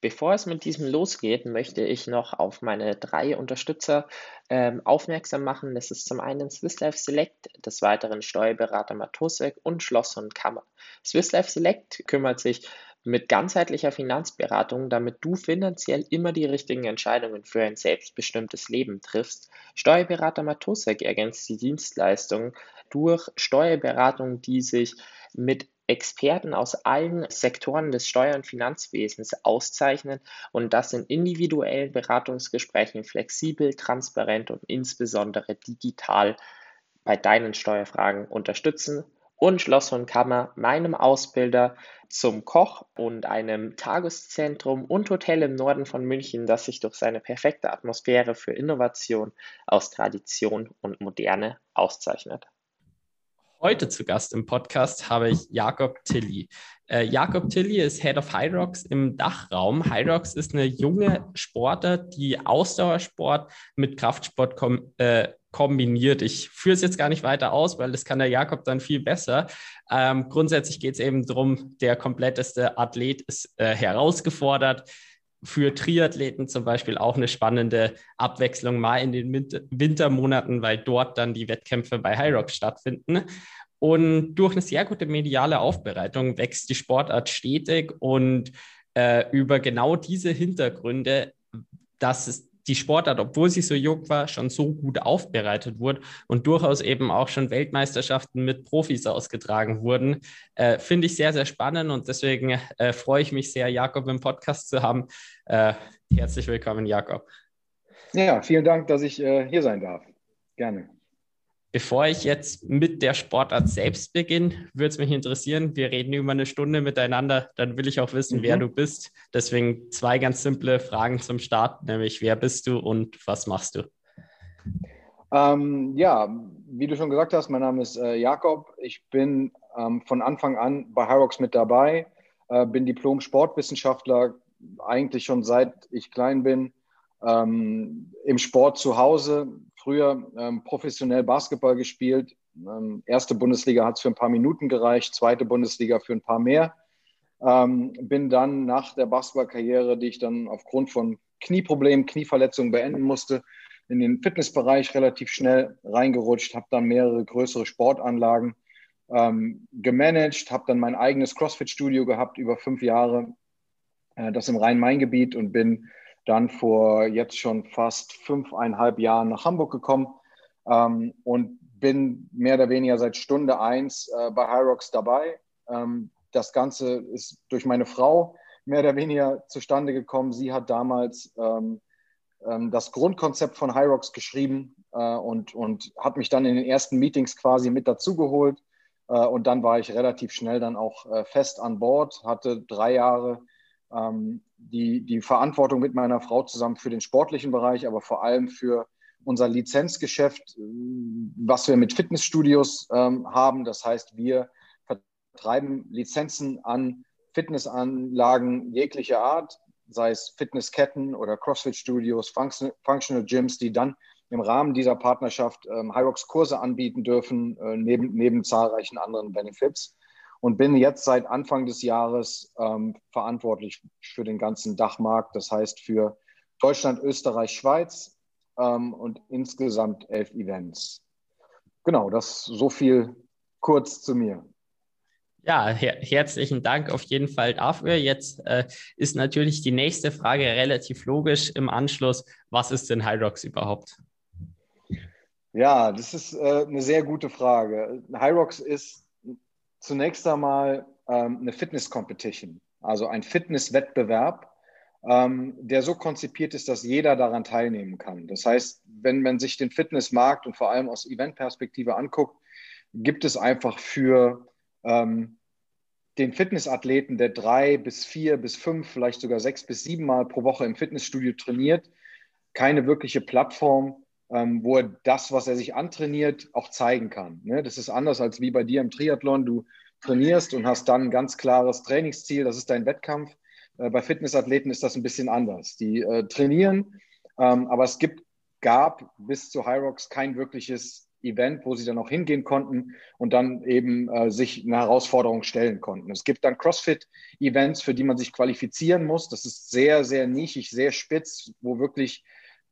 Bevor es mit diesem losgeht, möchte ich noch auf meine drei Unterstützer ähm, aufmerksam machen. Das ist zum einen Swiss Life Select, des Weiteren Steuerberater Matosek und Schloss und Kammer. Swiss Life Select kümmert sich mit ganzheitlicher Finanzberatung, damit du finanziell immer die richtigen Entscheidungen für ein selbstbestimmtes Leben triffst. Steuerberater Matosek ergänzt die Dienstleistung durch Steuerberatung, die sich mit Experten aus allen Sektoren des Steuer- und Finanzwesens auszeichnen und das in individuellen Beratungsgesprächen flexibel, transparent und insbesondere digital bei deinen Steuerfragen unterstützen. Und Schloss und Kammer, meinem Ausbilder zum Koch und einem Tageszentrum und Hotel im Norden von München, das sich durch seine perfekte Atmosphäre für Innovation aus Tradition und Moderne auszeichnet. Heute zu Gast im Podcast habe ich Jakob Tilly. Äh, Jakob Tilly ist Head of Rocks im Dachraum. Rocks ist eine junge Sportart, die Ausdauersport mit Kraftsport kom äh, kombiniert. Ich führe es jetzt gar nicht weiter aus, weil das kann der Jakob dann viel besser. Ähm, grundsätzlich geht es eben darum, der kompletteste Athlet ist äh, herausgefordert für Triathleten zum Beispiel auch eine spannende Abwechslung mal in den Wintermonaten, weil dort dann die Wettkämpfe bei High Rock stattfinden. Und durch eine sehr gute mediale Aufbereitung wächst die Sportart stetig und äh, über genau diese Hintergründe, dass es die Sportart, obwohl sie so jung war, schon so gut aufbereitet wurde und durchaus eben auch schon Weltmeisterschaften mit Profis ausgetragen wurden, äh, finde ich sehr, sehr spannend und deswegen äh, freue ich mich sehr, Jakob im Podcast zu haben. Äh, herzlich willkommen, Jakob. Ja, vielen Dank, dass ich äh, hier sein darf. Gerne. Bevor ich jetzt mit der Sportart selbst beginne, würde es mich interessieren, wir reden über eine Stunde miteinander, dann will ich auch wissen, mhm. wer du bist. Deswegen zwei ganz simple Fragen zum Start, nämlich wer bist du und was machst du? Ähm, ja, wie du schon gesagt hast, mein Name ist äh, Jakob. Ich bin ähm, von Anfang an bei Hyrox mit dabei, äh, bin Diplom-Sportwissenschaftler, eigentlich schon seit ich klein bin. Ähm, Im Sport zu Hause, früher ähm, professionell Basketball gespielt. Ähm, erste Bundesliga hat es für ein paar Minuten gereicht, zweite Bundesliga für ein paar mehr. Ähm, bin dann nach der Basketballkarriere, die ich dann aufgrund von Knieproblemen, Knieverletzungen beenden musste, in den Fitnessbereich relativ schnell reingerutscht, habe dann mehrere größere Sportanlagen ähm, gemanagt, habe dann mein eigenes CrossFit-Studio gehabt über fünf Jahre, äh, das im Rhein-Main-Gebiet und bin dann vor jetzt schon fast fünfeinhalb Jahren nach Hamburg gekommen ähm, und bin mehr oder weniger seit Stunde eins äh, bei Hyrox dabei. Ähm, das Ganze ist durch meine Frau mehr oder weniger zustande gekommen. Sie hat damals ähm, ähm das Grundkonzept von Hyrox geschrieben äh, und, und hat mich dann in den ersten Meetings quasi mit dazugeholt. Äh, und dann war ich relativ schnell dann auch äh, fest an Bord, hatte drei Jahre ähm, die, die Verantwortung mit meiner Frau zusammen für den sportlichen Bereich, aber vor allem für unser Lizenzgeschäft, was wir mit Fitnessstudios ähm, haben. Das heißt, wir vertreiben Lizenzen an Fitnessanlagen jeglicher Art, sei es Fitnessketten oder CrossFit-Studios, Function Functional Gyms, die dann im Rahmen dieser Partnerschaft ähm, Hyrox-Kurse anbieten dürfen, äh, neben, neben zahlreichen anderen Benefits und bin jetzt seit Anfang des Jahres ähm, verantwortlich für den ganzen Dachmarkt, das heißt für Deutschland, Österreich, Schweiz ähm, und insgesamt elf Events. Genau, das so viel kurz zu mir. Ja, her herzlichen Dank auf jeden Fall dafür. Jetzt äh, ist natürlich die nächste Frage relativ logisch im Anschluss. Was ist denn Hyrox überhaupt? Ja, das ist äh, eine sehr gute Frage. Hyrox ist zunächst einmal ähm, eine Fitness-Competition, also ein Fitnesswettbewerb, ähm, der so konzipiert ist, dass jeder daran teilnehmen kann. Das heißt, wenn man sich den Fitnessmarkt und vor allem aus Eventperspektive anguckt, gibt es einfach für ähm, den Fitnessathleten, der drei bis vier bis fünf, vielleicht sogar sechs bis sieben Mal pro Woche im Fitnessstudio trainiert, keine wirkliche Plattform, ähm, wo er das, was er sich antrainiert, auch zeigen kann. Ne? Das ist anders als wie bei dir im Triathlon. Du trainierst und hast dann ein ganz klares Trainingsziel, das ist dein Wettkampf. Äh, bei Fitnessathleten ist das ein bisschen anders. Die äh, trainieren, ähm, aber es gibt, gab bis zu Hyrox kein wirkliches Event, wo sie dann auch hingehen konnten und dann eben äh, sich eine Herausforderung stellen konnten. Es gibt dann CrossFit-Events, für die man sich qualifizieren muss. Das ist sehr, sehr nischig, sehr spitz, wo wirklich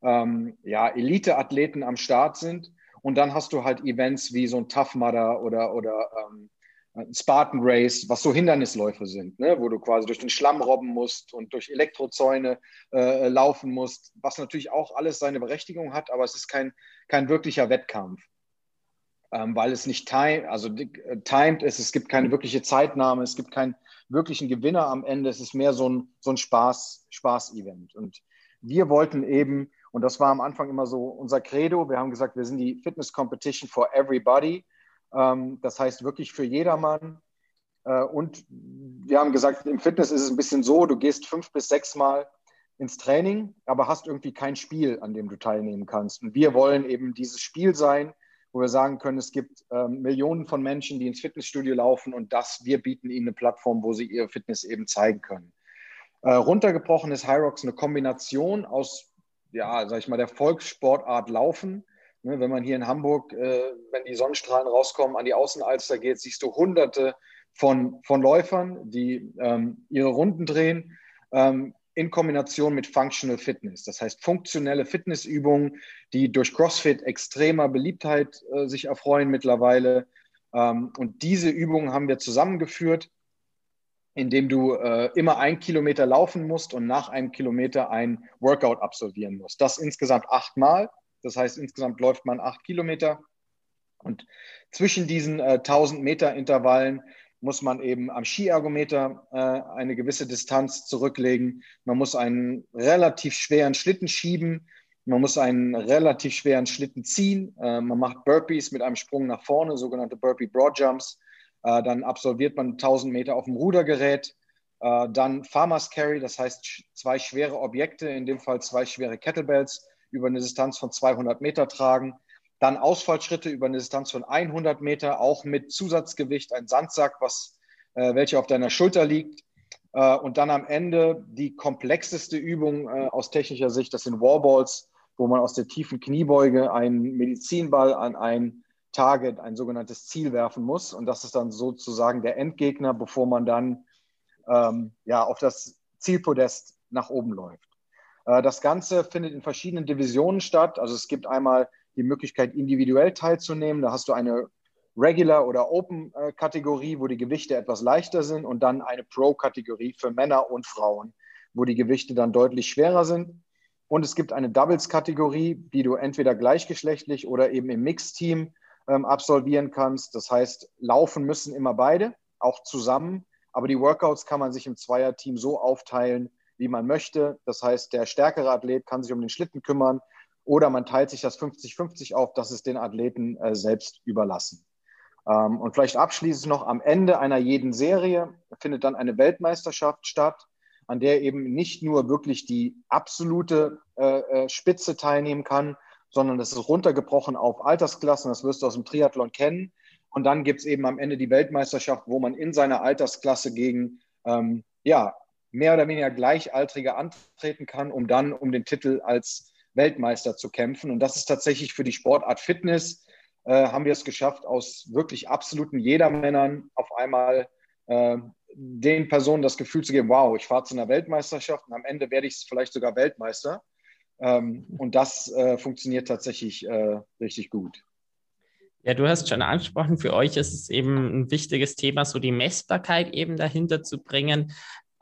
ähm, ja, Elite-Athleten am Start sind. Und dann hast du halt Events wie so ein Tough Mudder oder, oder ähm, ein Spartan Race, was so Hindernisläufe sind, ne? wo du quasi durch den Schlamm robben musst und durch Elektrozäune äh, laufen musst, was natürlich auch alles seine Berechtigung hat, aber es ist kein, kein wirklicher Wettkampf ähm, weil es nicht time, also äh, timed ist, es gibt keine wirkliche Zeitnahme, es gibt keinen wirklichen Gewinner am Ende, es ist mehr so ein, so ein Spaß, Spaß-Event. Und wir wollten eben, und das war am Anfang immer so unser Credo, wir haben gesagt, wir sind die Fitness Competition for Everybody, ähm, das heißt wirklich für jedermann. Äh, und wir haben gesagt, im Fitness ist es ein bisschen so, du gehst fünf bis sechs Mal ins Training, aber hast irgendwie kein Spiel, an dem du teilnehmen kannst. Und wir wollen eben dieses Spiel sein, wo wir sagen können, es gibt ähm, Millionen von Menschen, die ins Fitnessstudio laufen und das, wir bieten ihnen eine Plattform, wo sie ihre Fitness eben zeigen können. Äh, runtergebrochen ist Hyrox eine Kombination aus, ja, sag ich mal, der Volkssportart Laufen. Ne, wenn man hier in Hamburg, äh, wenn die Sonnenstrahlen rauskommen, an die Außenalster geht, siehst du hunderte von, von Läufern, die ähm, ihre Runden drehen. Ähm, in Kombination mit Functional Fitness. Das heißt, funktionelle Fitnessübungen, die durch CrossFit extremer Beliebtheit äh, sich erfreuen mittlerweile. Ähm, und diese Übungen haben wir zusammengeführt, indem du äh, immer ein Kilometer laufen musst und nach einem Kilometer ein Workout absolvieren musst. Das insgesamt achtmal. Das heißt, insgesamt läuft man acht Kilometer. Und zwischen diesen äh, 1000 Meter Intervallen muss man eben am Skiergometer äh, eine gewisse Distanz zurücklegen. Man muss einen relativ schweren Schlitten schieben. Man muss einen relativ schweren Schlitten ziehen. Äh, man macht Burpees mit einem Sprung nach vorne, sogenannte Burpee Broad Jumps. Äh, dann absolviert man 1000 Meter auf dem Rudergerät. Äh, dann Farmers Carry, das heißt zwei schwere Objekte, in dem Fall zwei schwere Kettlebells, über eine Distanz von 200 Meter tragen. Dann Ausfallschritte über eine Distanz von 100 Meter, auch mit Zusatzgewicht, ein Sandsack, was, äh, welcher auf deiner Schulter liegt. Äh, und dann am Ende die komplexeste Übung äh, aus technischer Sicht, das sind Warballs, wo man aus der tiefen Kniebeuge einen Medizinball an ein Target, ein sogenanntes Ziel werfen muss. Und das ist dann sozusagen der Endgegner, bevor man dann ähm, ja, auf das Zielpodest nach oben läuft. Äh, das Ganze findet in verschiedenen Divisionen statt. Also es gibt einmal die Möglichkeit, individuell teilzunehmen. Da hast du eine Regular- oder Open-Kategorie, wo die Gewichte etwas leichter sind und dann eine Pro-Kategorie für Männer und Frauen, wo die Gewichte dann deutlich schwerer sind. Und es gibt eine Doubles-Kategorie, die du entweder gleichgeschlechtlich oder eben im Mixteam ähm, absolvieren kannst. Das heißt, laufen müssen immer beide, auch zusammen. Aber die Workouts kann man sich im Zweierteam so aufteilen, wie man möchte. Das heißt, der stärkere Athlet kann sich um den Schlitten kümmern, oder man teilt sich das 50-50 auf, das ist den Athleten äh, selbst überlassen. Ähm, und vielleicht abschließend noch, am Ende einer jeden Serie findet dann eine Weltmeisterschaft statt, an der eben nicht nur wirklich die absolute äh, äh Spitze teilnehmen kann, sondern das ist runtergebrochen auf Altersklassen, das wirst du aus dem Triathlon kennen. Und dann gibt es eben am Ende die Weltmeisterschaft, wo man in seiner Altersklasse gegen ähm, ja, mehr oder weniger Gleichaltrige antreten kann, um dann um den Titel als Weltmeister zu kämpfen. Und das ist tatsächlich für die Sportart Fitness, äh, haben wir es geschafft, aus wirklich absoluten Jedermännern auf einmal äh, den Personen das Gefühl zu geben, wow, ich fahre zu einer Weltmeisterschaft und am Ende werde ich vielleicht sogar Weltmeister. Ähm, und das äh, funktioniert tatsächlich äh, richtig gut. Ja, du hast schon angesprochen, für euch ist es eben ein wichtiges Thema, so die Messbarkeit eben dahinter zu bringen.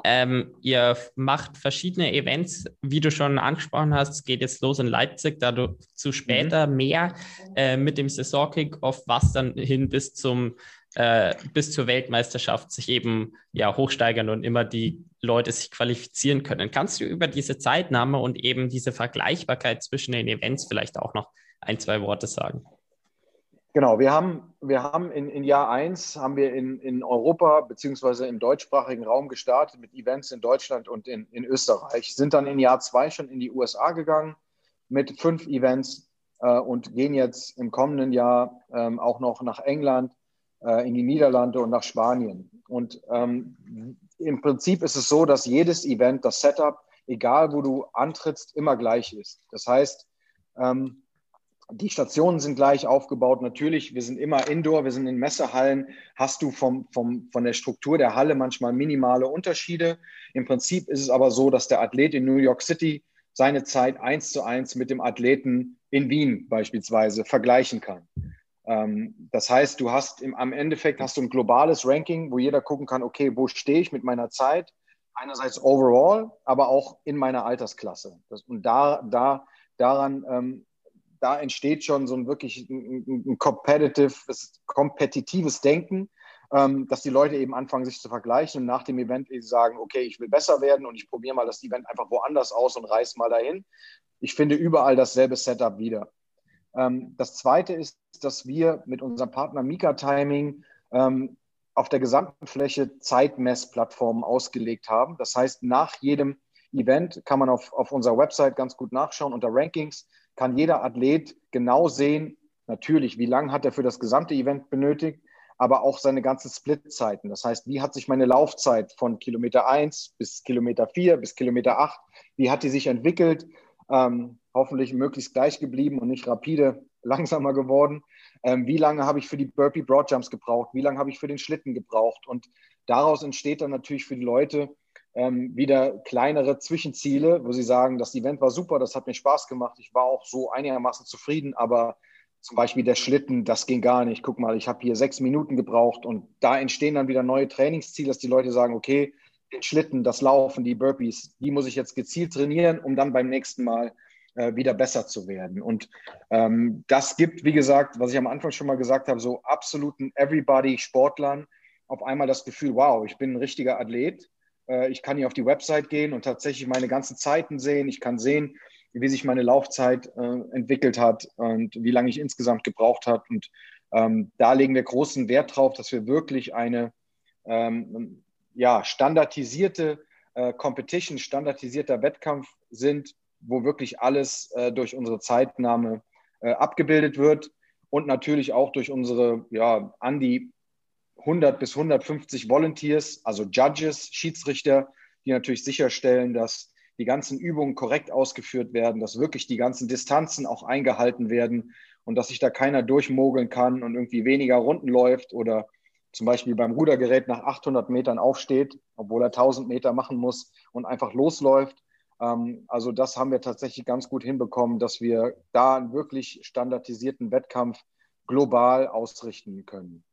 Ähm, ihr macht verschiedene Events, wie du schon angesprochen hast. Es geht jetzt los in Leipzig, da du zu später mhm. mehr äh, mit dem Saison-Kick-Off, was dann hin bis zum äh, bis zur Weltmeisterschaft sich eben ja hochsteigern und immer die Leute sich qualifizieren können. Kannst du über diese Zeitnahme und eben diese Vergleichbarkeit zwischen den Events vielleicht auch noch ein, zwei Worte sagen? Genau, wir haben, wir haben in, in Jahr 1 haben wir in, in Europa beziehungsweise im deutschsprachigen Raum gestartet mit Events in Deutschland und in, in Österreich, sind dann in Jahr 2 schon in die USA gegangen mit fünf Events äh, und gehen jetzt im kommenden Jahr ähm, auch noch nach England, äh, in die Niederlande und nach Spanien. Und ähm, im Prinzip ist es so, dass jedes Event, das Setup, egal wo du antrittst, immer gleich ist. Das heißt, ähm, die Stationen sind gleich aufgebaut. Natürlich, wir sind immer indoor, wir sind in Messehallen. Hast du vom, vom, von der Struktur der Halle manchmal minimale Unterschiede. Im Prinzip ist es aber so, dass der Athlet in New York City seine Zeit eins zu eins mit dem Athleten in Wien beispielsweise vergleichen kann. Ähm, das heißt, du hast im, am Endeffekt hast du ein globales Ranking, wo jeder gucken kann, okay, wo stehe ich mit meiner Zeit? Einerseits overall, aber auch in meiner Altersklasse. Das, und da, da, daran ähm, da entsteht schon so ein wirklich ein, ein competitives, kompetitives Denken, ähm, dass die Leute eben anfangen, sich zu vergleichen und nach dem Event sagen, okay, ich will besser werden und ich probiere mal das Event einfach woanders aus und reiß mal dahin. Ich finde überall dasselbe Setup wieder. Ähm, das zweite ist, dass wir mit unserem Partner Mika Timing ähm, auf der gesamten Fläche Zeitmessplattformen ausgelegt haben. Das heißt, nach jedem Event kann man auf, auf unserer Website ganz gut nachschauen unter Rankings kann jeder Athlet genau sehen, natürlich, wie lange hat er für das gesamte Event benötigt, aber auch seine ganzen Splitzeiten. Das heißt, wie hat sich meine Laufzeit von Kilometer 1 bis Kilometer 4 bis Kilometer 8, wie hat die sich entwickelt? Ähm, hoffentlich möglichst gleich geblieben und nicht rapide langsamer geworden. Ähm, wie lange habe ich für die Burpee Broadjumps gebraucht? Wie lange habe ich für den Schlitten gebraucht? Und daraus entsteht dann natürlich für die Leute ähm, wieder kleinere Zwischenziele, wo sie sagen, das Event war super, das hat mir Spaß gemacht, ich war auch so einigermaßen zufrieden, aber zum Beispiel der Schlitten, das ging gar nicht. Guck mal, ich habe hier sechs Minuten gebraucht und da entstehen dann wieder neue Trainingsziele, dass die Leute sagen, okay, den Schlitten, das Laufen, die Burpees, die muss ich jetzt gezielt trainieren, um dann beim nächsten Mal äh, wieder besser zu werden. Und ähm, das gibt, wie gesagt, was ich am Anfang schon mal gesagt habe, so absoluten Everybody-Sportlern auf einmal das Gefühl, wow, ich bin ein richtiger Athlet äh, ich kann hier auf die Website gehen und tatsächlich meine ganzen Zeiten sehen. Ich kann sehen, wie sich meine Laufzeit äh, entwickelt hat und wie lange ich insgesamt gebraucht habe. Und ähm, da legen wir großen Wert drauf, dass wir wirklich eine ähm, ja, standardisierte äh, Competition, standardisierter Wettkampf sind, wo wirklich alles äh, durch unsere Zeitnahme äh, abgebildet wird und natürlich auch durch unsere ja, an die 100 bis 150 Volunteers, also Judges, Schiedsrichter, die natürlich sicherstellen, dass die ganzen Übungen korrekt ausgeführt werden, dass wirklich die ganzen Distanzen auch eingehalten werden und dass sich da keiner durchmogeln kann und irgendwie weniger Runden läuft oder zum Beispiel beim Rudergerät nach 800 Metern aufsteht, obwohl er 1000 Meter machen muss und einfach losläuft. Ähm, also das haben wir tatsächlich ganz gut hinbekommen, dass wir da einen wirklich standardisierten Wettkampf global ausrichten können.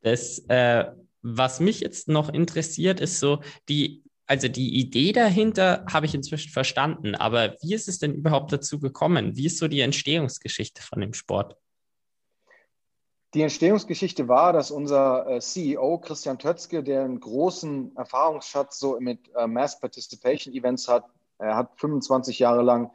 Das, äh, was mich jetzt noch interessiert, ist so die, also die Idee dahinter habe ich inzwischen verstanden, aber wie ist es denn überhaupt dazu gekommen? Wie ist so die Entstehungsgeschichte von dem Sport? Die Entstehungsgeschichte war, dass unser äh, CEO Christian Tötzke, der einen großen Erfahrungsschatz so mit äh, Mass Participation Events hat, er hat 25 Jahre lang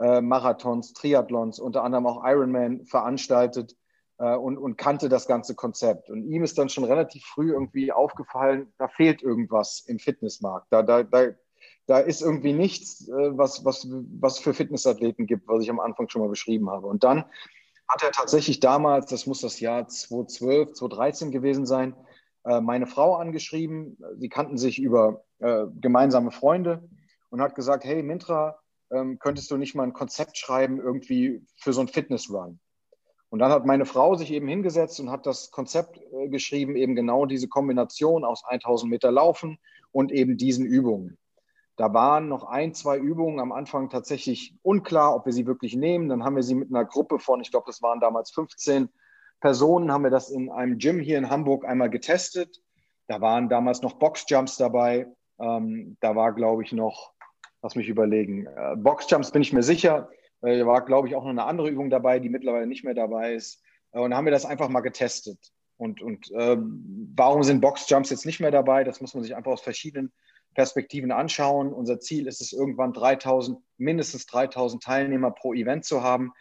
äh, Marathons, Triathlons, unter anderem auch Ironman veranstaltet und, und kannte das ganze Konzept. Und ihm ist dann schon relativ früh irgendwie aufgefallen, da fehlt irgendwas im Fitnessmarkt. Da, da, da, da ist irgendwie nichts, was, was, was für Fitnessathleten gibt, was ich am Anfang schon mal beschrieben habe. Und dann hat er tatsächlich damals, das muss das Jahr 2012, 2013 gewesen sein, äh, meine Frau angeschrieben. Sie kannten sich über äh, gemeinsame Freunde und hat gesagt, hey Mintra, ähm, könntest du nicht mal ein Konzept schreiben irgendwie für so ein Fitnessrun? Und dann hat meine Frau sich eben hingesetzt und hat das Konzept äh, geschrieben, eben genau diese Kombination aus 1000 Meter Laufen und eben diesen Übungen. Da waren noch ein, zwei Übungen am Anfang tatsächlich unklar, ob wir sie wirklich nehmen. Dann haben wir sie mit einer Gruppe von, ich glaube, das waren damals 15 Personen, haben wir das in einem Gym hier in Hamburg einmal getestet. Da waren damals noch Boxjumps dabei. Ähm, da war, glaube ich, noch, lass mich überlegen, äh, Boxjumps bin ich mir sicher. Äh, da war, glaube ich, auch noch eine andere Übung dabei, die mittlerweile nicht mehr dabei ist. Äh, und haben wir das einfach mal getestet. Und, und äh, warum sind Boxjumps jetzt nicht mehr dabei? Das muss man sich einfach aus verschiedenen Perspektiven anschauen. Unser Ziel ist es, irgendwann 3000, mindestens 3000 Teilnehmer pro Event zu haben.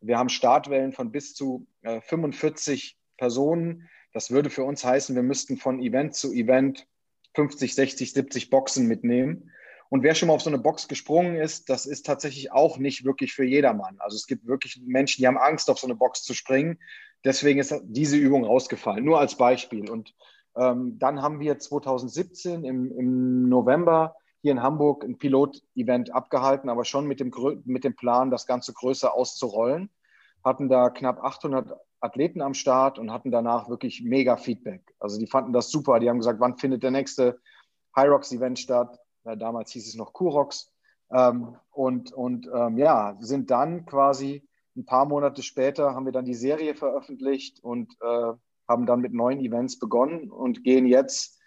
Wir haben Startwellen von bis zu äh, 45 Personen. Das würde für uns heißen, wir müssten von Event zu Event 50, 60, 70 Boxen mitnehmen. Und wer schon mal auf so eine Box gesprungen ist, das ist tatsächlich auch nicht wirklich für jedermann. Also es gibt wirklich Menschen, die haben Angst, auf so eine Box zu springen. Deswegen ist diese Übung rausgefallen, nur als Beispiel. Und ähm, dann haben wir 2017 im, im November hier in Hamburg ein Pilot-Event abgehalten, aber schon mit dem, mit dem Plan, das Ganze größer auszurollen. Hatten da knapp 800 Athleten am Start und hatten danach wirklich mega Feedback. Also die fanden das super. Die haben gesagt, wann findet der nächste High Rocks Event statt? Ja, damals hieß es noch Kurox. Ähm, und und ähm, ja, sind dann quasi ein paar Monate später haben wir dann die Serie veröffentlicht und äh, haben dann mit neuen Events begonnen und gehen jetzt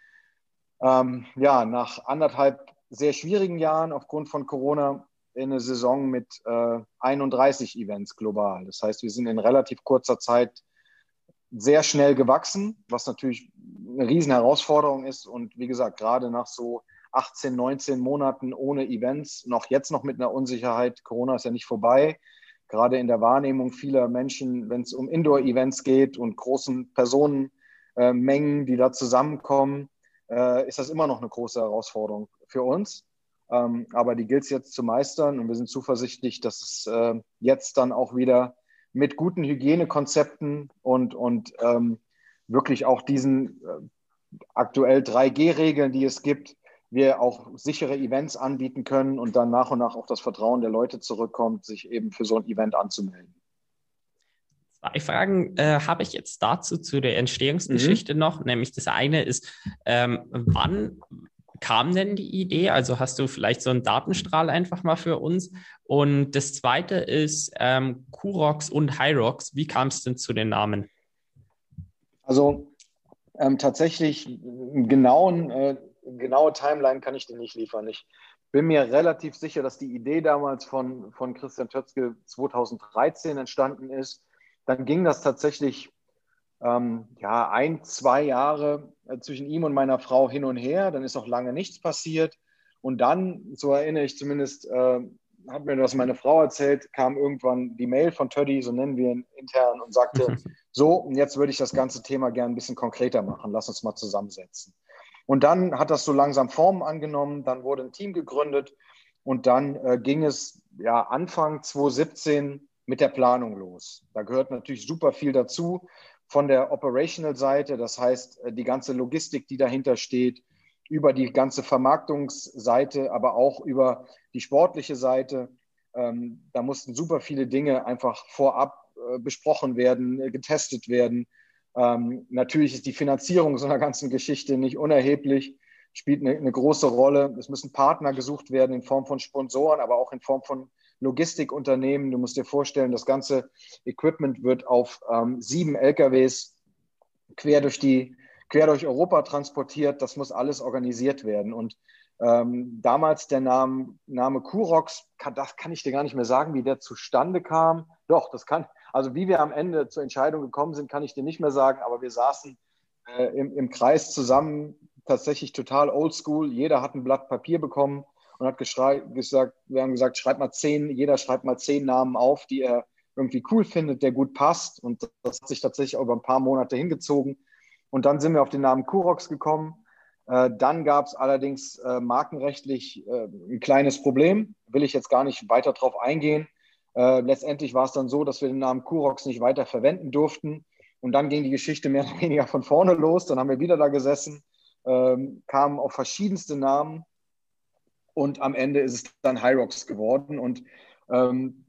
ähm, ja nach anderthalb sehr schwierigen Jahren aufgrund von Corona in eine Saison mit äh, 31 Events global. Das heißt, wir sind in relativ kurzer Zeit sehr schnell gewachsen, was natürlich eine riesen Herausforderung ist. Und wie gesagt, gerade nach so 18, 19 Monaten ohne Events, noch jetzt noch mit einer Unsicherheit, Corona ist ja nicht vorbei, gerade in der Wahrnehmung vieler Menschen, wenn es um Indoor-Events geht und großen Personenmengen, äh, die da zusammenkommen, äh, ist das immer noch eine große Herausforderung für uns. Ähm, aber die gilt es jetzt zu meistern und wir sind zuversichtlich, dass es äh, jetzt dann auch wieder mit guten Hygienekonzepten und, und ähm, wirklich auch diesen äh, aktuell 3G-Regeln, die es gibt, wir auch sichere Events anbieten können und dann nach und nach auch das Vertrauen der Leute zurückkommt, sich eben für so ein Event anzumelden. Zwei Fragen äh, habe ich jetzt dazu zu der Entstehungsgeschichte mhm. noch. Nämlich das eine ist, ähm, wann kam denn die Idee? Also hast du vielleicht so einen Datenstrahl einfach mal für uns? Und das zweite ist ähm, Kurox und Hyrox. Wie kam es denn zu den Namen? Also ähm, tatsächlich einen genauen äh, genaue Timeline kann ich dir nicht liefern. Ich bin mir relativ sicher, dass die Idee damals von, von Christian Tötzke 2013 entstanden ist. Dann ging das tatsächlich ähm, ja, ein, zwei Jahre äh, zwischen ihm und meiner Frau hin und her. Dann ist auch lange nichts passiert. Und dann, so erinnere ich zumindest, äh, hat mir das meine Frau erzählt, kam irgendwann die Mail von Toddy, so nennen wir ihn intern, und sagte, so, und jetzt würde ich das ganze Thema gerne ein bisschen konkreter machen. Lass uns mal zusammensetzen. Und dann hat das so langsam Formen angenommen, dann wurde ein Team gegründet und dann äh, ging es ja Anfang 2017 mit der Planung los. Da gehört natürlich super viel dazu von der Operational-Seite, das heißt äh, die ganze Logistik, die dahinter steht, über die ganze Vermarktungsseite, aber auch über die sportliche Seite. Ähm, da mussten super viele Dinge einfach vorab äh, besprochen werden, äh, getestet werden. Ähm, natürlich ist die Finanzierung so einer ganzen Geschichte nicht unerheblich, spielt eine, eine, große Rolle. Es müssen Partner gesucht werden in Form von Sponsoren, aber auch in Form von Logistikunternehmen. Du musst dir vorstellen, das ganze Equipment wird auf ähm, sieben LKWs quer durch die quer durch Europa transportiert. Das muss alles organisiert werden. Und ähm, damals der Name, Name Kurox, kann, das kann ich dir gar nicht mehr sagen, wie der zustande kam. Doch, das kann, also wie wir am Ende zur Entscheidung gekommen sind, kann ich dir nicht mehr sagen, aber wir saßen äh, im, im Kreis zusammen, tatsächlich total oldschool. Jeder hat ein Blatt Papier bekommen und hat gesagt, wir haben gesagt, schreibt mal zehn, jeder schreibt mal zehn Namen auf, die er irgendwie cool findet, der gut passt. Und das hat sich tatsächlich über ein paar Monate hingezogen. Und dann sind wir auf den Namen Kurox gekommen. Äh, dann gab es allerdings äh, markenrechtlich äh, ein kleines Problem. Will ich jetzt gar nicht weiter drauf eingehen. Äh, letztendlich war es dann so, dass wir den Namen Kurox nicht weiter verwenden durften. Und dann ging die Geschichte mehr oder weniger von vorne los. Dann haben wir wieder da gesessen, ähm, kamen auf verschiedenste Namen. Und am Ende ist es dann Hyrox geworden. Und ähm,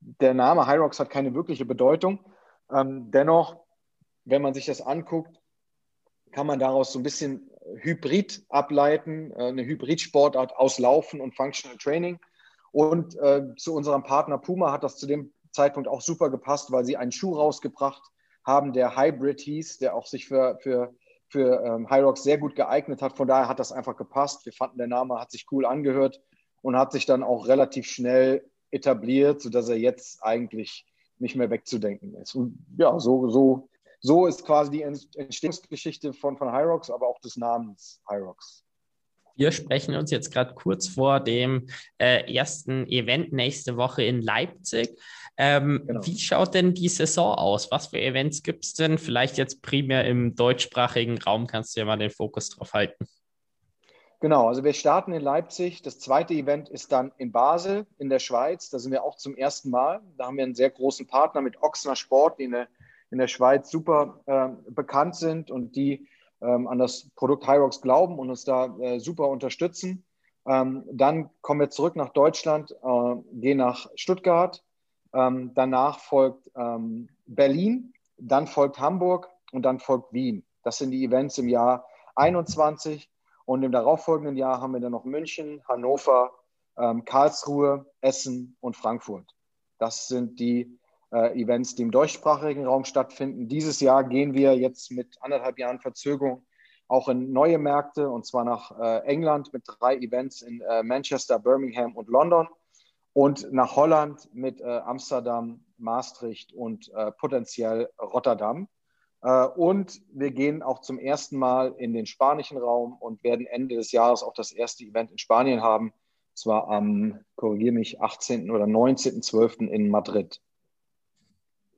der Name Hyrox hat keine wirkliche Bedeutung. Ähm, dennoch, wenn man sich das anguckt, kann man daraus so ein bisschen Hybrid ableiten, äh, eine Hybridsportart aus Laufen und Functional Training. Und äh, zu unserem Partner Puma hat das zu dem Zeitpunkt auch super gepasst, weil sie einen Schuh rausgebracht haben, der Hybrid hieß, der auch sich für, für, für ähm, Hyrox sehr gut geeignet hat. Von daher hat das einfach gepasst. Wir fanden, der Name hat sich cool angehört und hat sich dann auch relativ schnell etabliert, sodass er jetzt eigentlich nicht mehr wegzudenken ist. Und ja, so, so, so ist quasi die Entstehungsgeschichte von, von Hyrox, aber auch des Namens Hyrox. Wir sprechen uns jetzt gerade kurz vor dem äh, ersten Event nächste Woche in Leipzig. Ähm, genau. Wie schaut denn die Saison aus? Was für Events gibt es denn? Vielleicht jetzt primär im deutschsprachigen Raum kannst du ja mal den Fokus drauf halten. Genau, also wir starten in Leipzig. Das zweite Event ist dann in Basel in der Schweiz. Da sind wir auch zum ersten Mal. Da haben wir einen sehr großen Partner mit Ochsner Sport, die in der, in der Schweiz super äh, bekannt sind und die an das Produkt Hyrox glauben und uns da äh, super unterstützen. Ähm, dann kommen wir zurück nach Deutschland, äh, gehen nach Stuttgart. Ähm, danach folgt ähm, Berlin, dann folgt Hamburg und dann folgt Wien. Das sind die Events im Jahr 21. Und im darauffolgenden Jahr haben wir dann noch München, Hannover, ähm, Karlsruhe, Essen und Frankfurt. Das sind die äh, Events, die im deutschsprachigen Raum stattfinden. Dieses Jahr gehen wir jetzt mit anderthalb Jahren Verzögerung auch in neue Märkte und zwar nach äh, England mit drei Events in äh, Manchester, Birmingham und London und nach Holland mit äh, Amsterdam, Maastricht und äh, potenziell Rotterdam. Äh, und wir gehen auch zum ersten Mal in den spanischen Raum und werden Ende des Jahres auch das erste Event in Spanien haben. Zwar am, korrigiere mich, 18. oder 19.12. in Madrid.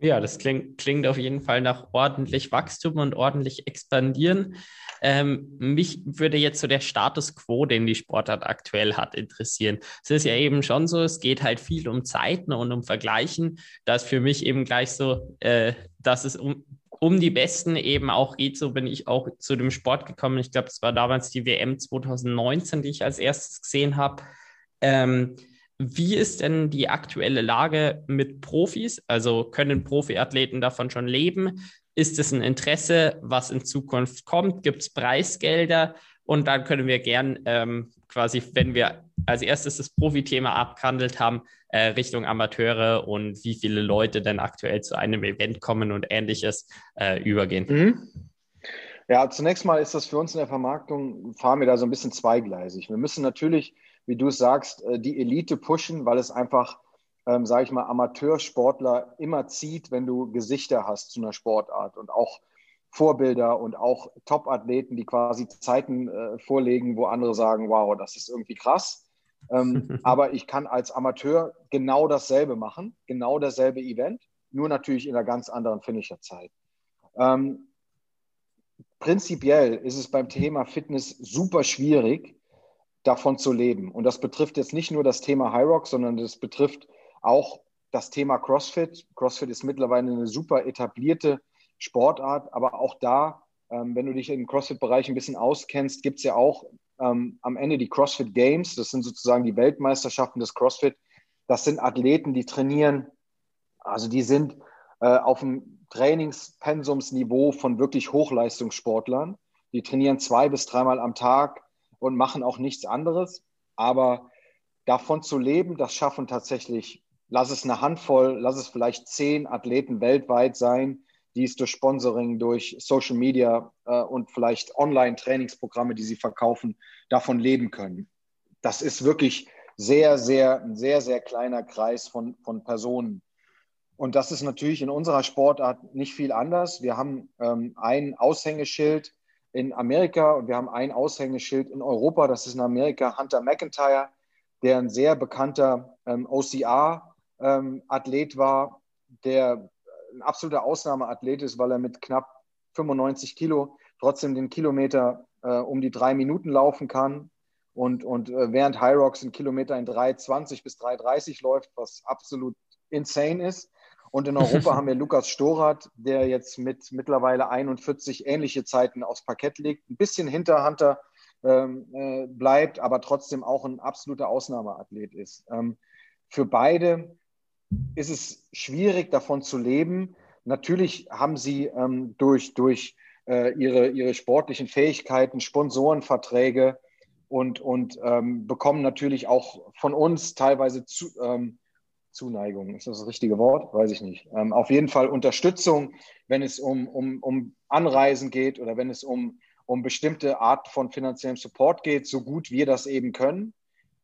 Ja, das klingt, klingt auf jeden Fall nach ordentlich Wachstum und ordentlich expandieren. Ähm, mich würde jetzt so der Status quo, den die Sportart aktuell hat, interessieren. Es ist ja eben schon so, es geht halt viel um Zeiten und um Vergleichen. Da ist für mich eben gleich so, äh, dass es um um die Besten eben auch geht. So bin ich auch zu dem Sport gekommen. Ich glaube, es war damals die WM 2019, die ich als erstes gesehen habe. Ähm, wie ist denn die aktuelle Lage mit Profis? Also können Profiathleten davon schon leben? Ist es ein Interesse, was in Zukunft kommt? Gibt es Preisgelder? Und dann können wir gern ähm, quasi, wenn wir als erstes das Profithema abgehandelt haben, äh, Richtung Amateure und wie viele Leute denn aktuell zu einem Event kommen und ähnliches äh, übergehen. Mhm. Ja, zunächst mal ist das für uns in der Vermarktung, fahren wir da so ein bisschen zweigleisig. Wir müssen natürlich, wie du es sagst, äh, die Elite pushen, weil es einfach, ähm, sage ich mal, Amateursportler immer zieht, wenn du Gesichter hast zu einer Sportart und auch Vorbilder und auch Top-Athleten, die quasi Zeiten äh, vorlegen, wo andere sagen, wow, das ist irgendwie krass. Ähm, aber ich kann als Amateur genau dasselbe machen, genau dasselbe Event, nur natürlich in einer ganz anderen Finisherzeit. Ähm, prinzipiell ist es beim Thema Fitness super schwierig, davon zu leben. Und das betrifft jetzt nicht nur das Thema High Rock, sondern das betrifft auch das Thema CrossFit. CrossFit ist mittlerweile eine super etablierte Sportart, aber auch da, ähm, wenn du dich im CrossFit-Bereich ein bisschen auskennst, gibt es ja auch ähm, am Ende die CrossFit Games. Das sind sozusagen die Weltmeisterschaften des CrossFit. Das sind Athleten, die trainieren, also die sind äh, auf dem Trainingspensumsniveau von wirklich Hochleistungssportlern. Die trainieren zwei bis dreimal am Tag und machen auch nichts anderes. Aber davon zu leben, das schaffen tatsächlich, lass es eine Handvoll, lass es vielleicht zehn Athleten weltweit sein, die es durch Sponsoring, durch Social Media äh, und vielleicht Online-Trainingsprogramme, die sie verkaufen, davon leben können. Das ist wirklich sehr, sehr, ein sehr, sehr kleiner Kreis von, von Personen. Und das ist natürlich in unserer Sportart nicht viel anders. Wir haben ähm, ein Aushängeschild in Amerika und wir haben ein Aushängeschild in Europa. Das ist in Amerika Hunter McIntyre, der ein sehr bekannter ähm, OCR-Athlet ähm, war, der ein absoluter Ausnahmeathlet ist, weil er mit knapp 95 Kilo trotzdem den Kilometer äh, um die drei Minuten laufen kann. Und, und äh, während High Rocks ein Kilometer in 3,20 bis 3,30 läuft, was absolut insane ist. Und in Europa haben wir Lukas Storath, der jetzt mit mittlerweile 41 ähnliche Zeiten aufs Parkett legt, ein bisschen hinter Hunter ähm, äh, bleibt, aber trotzdem auch ein absoluter Ausnahmeathlet ist. Ähm, für beide ist es schwierig, davon zu leben. Natürlich haben sie ähm, durch, durch äh, ihre, ihre sportlichen Fähigkeiten Sponsorenverträge und, und ähm, bekommen natürlich auch von uns teilweise zu, ähm, Zuneigung. Ist das das richtige Wort? Weiß ich nicht. Ähm, auf jeden Fall Unterstützung, wenn es um, um, um Anreisen geht oder wenn es um, um bestimmte Art von finanziellem Support geht, so gut wir das eben können.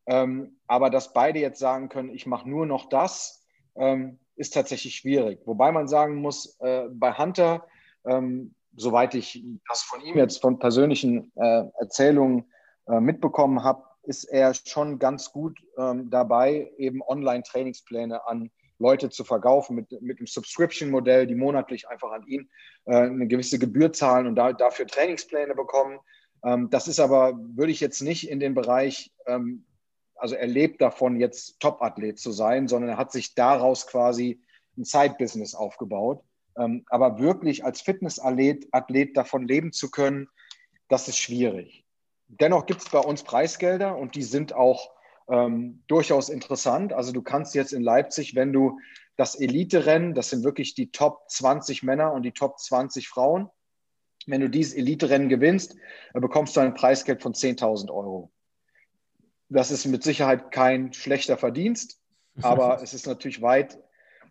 Ähm, aber dass beide jetzt sagen können, ich mache nur noch das, ähm, ist tatsächlich schwierig. Wobei man sagen muss, äh, bei Hunter, ähm, soweit ich das von ihm jetzt von persönlichen äh, Erzählungen äh, mitbekommen habe, ist er schon ganz gut ähm, dabei, eben Online-Trainingspläne an Leute zu verkaufen mit, mit einem Subscription-Modell, die monatlich einfach an ihn äh, eine gewisse Gebühr zahlen und da, dafür Trainingspläne bekommen. Ähm, das ist aber, würde ich jetzt nicht in den Bereich, ähm, also er lebt davon, jetzt Top-Athlet zu sein, sondern er hat sich daraus quasi ein Side-Business aufgebaut. Ähm, aber wirklich als Fitnessathlet Athlet davon leben zu können, das ist schwierig. Dennoch gibt es bei uns Preisgelder und die sind auch ähm, durchaus interessant. Also du kannst jetzt in Leipzig, wenn du das Elite-Rennen, das sind wirklich die Top 20 Männer und die Top 20 Frauen, wenn du dieses Elite-Rennen gewinnst, bekommst du ein Preisgeld von 10.000 Euro. Das ist mit Sicherheit kein schlechter Verdienst, aber es ist natürlich weit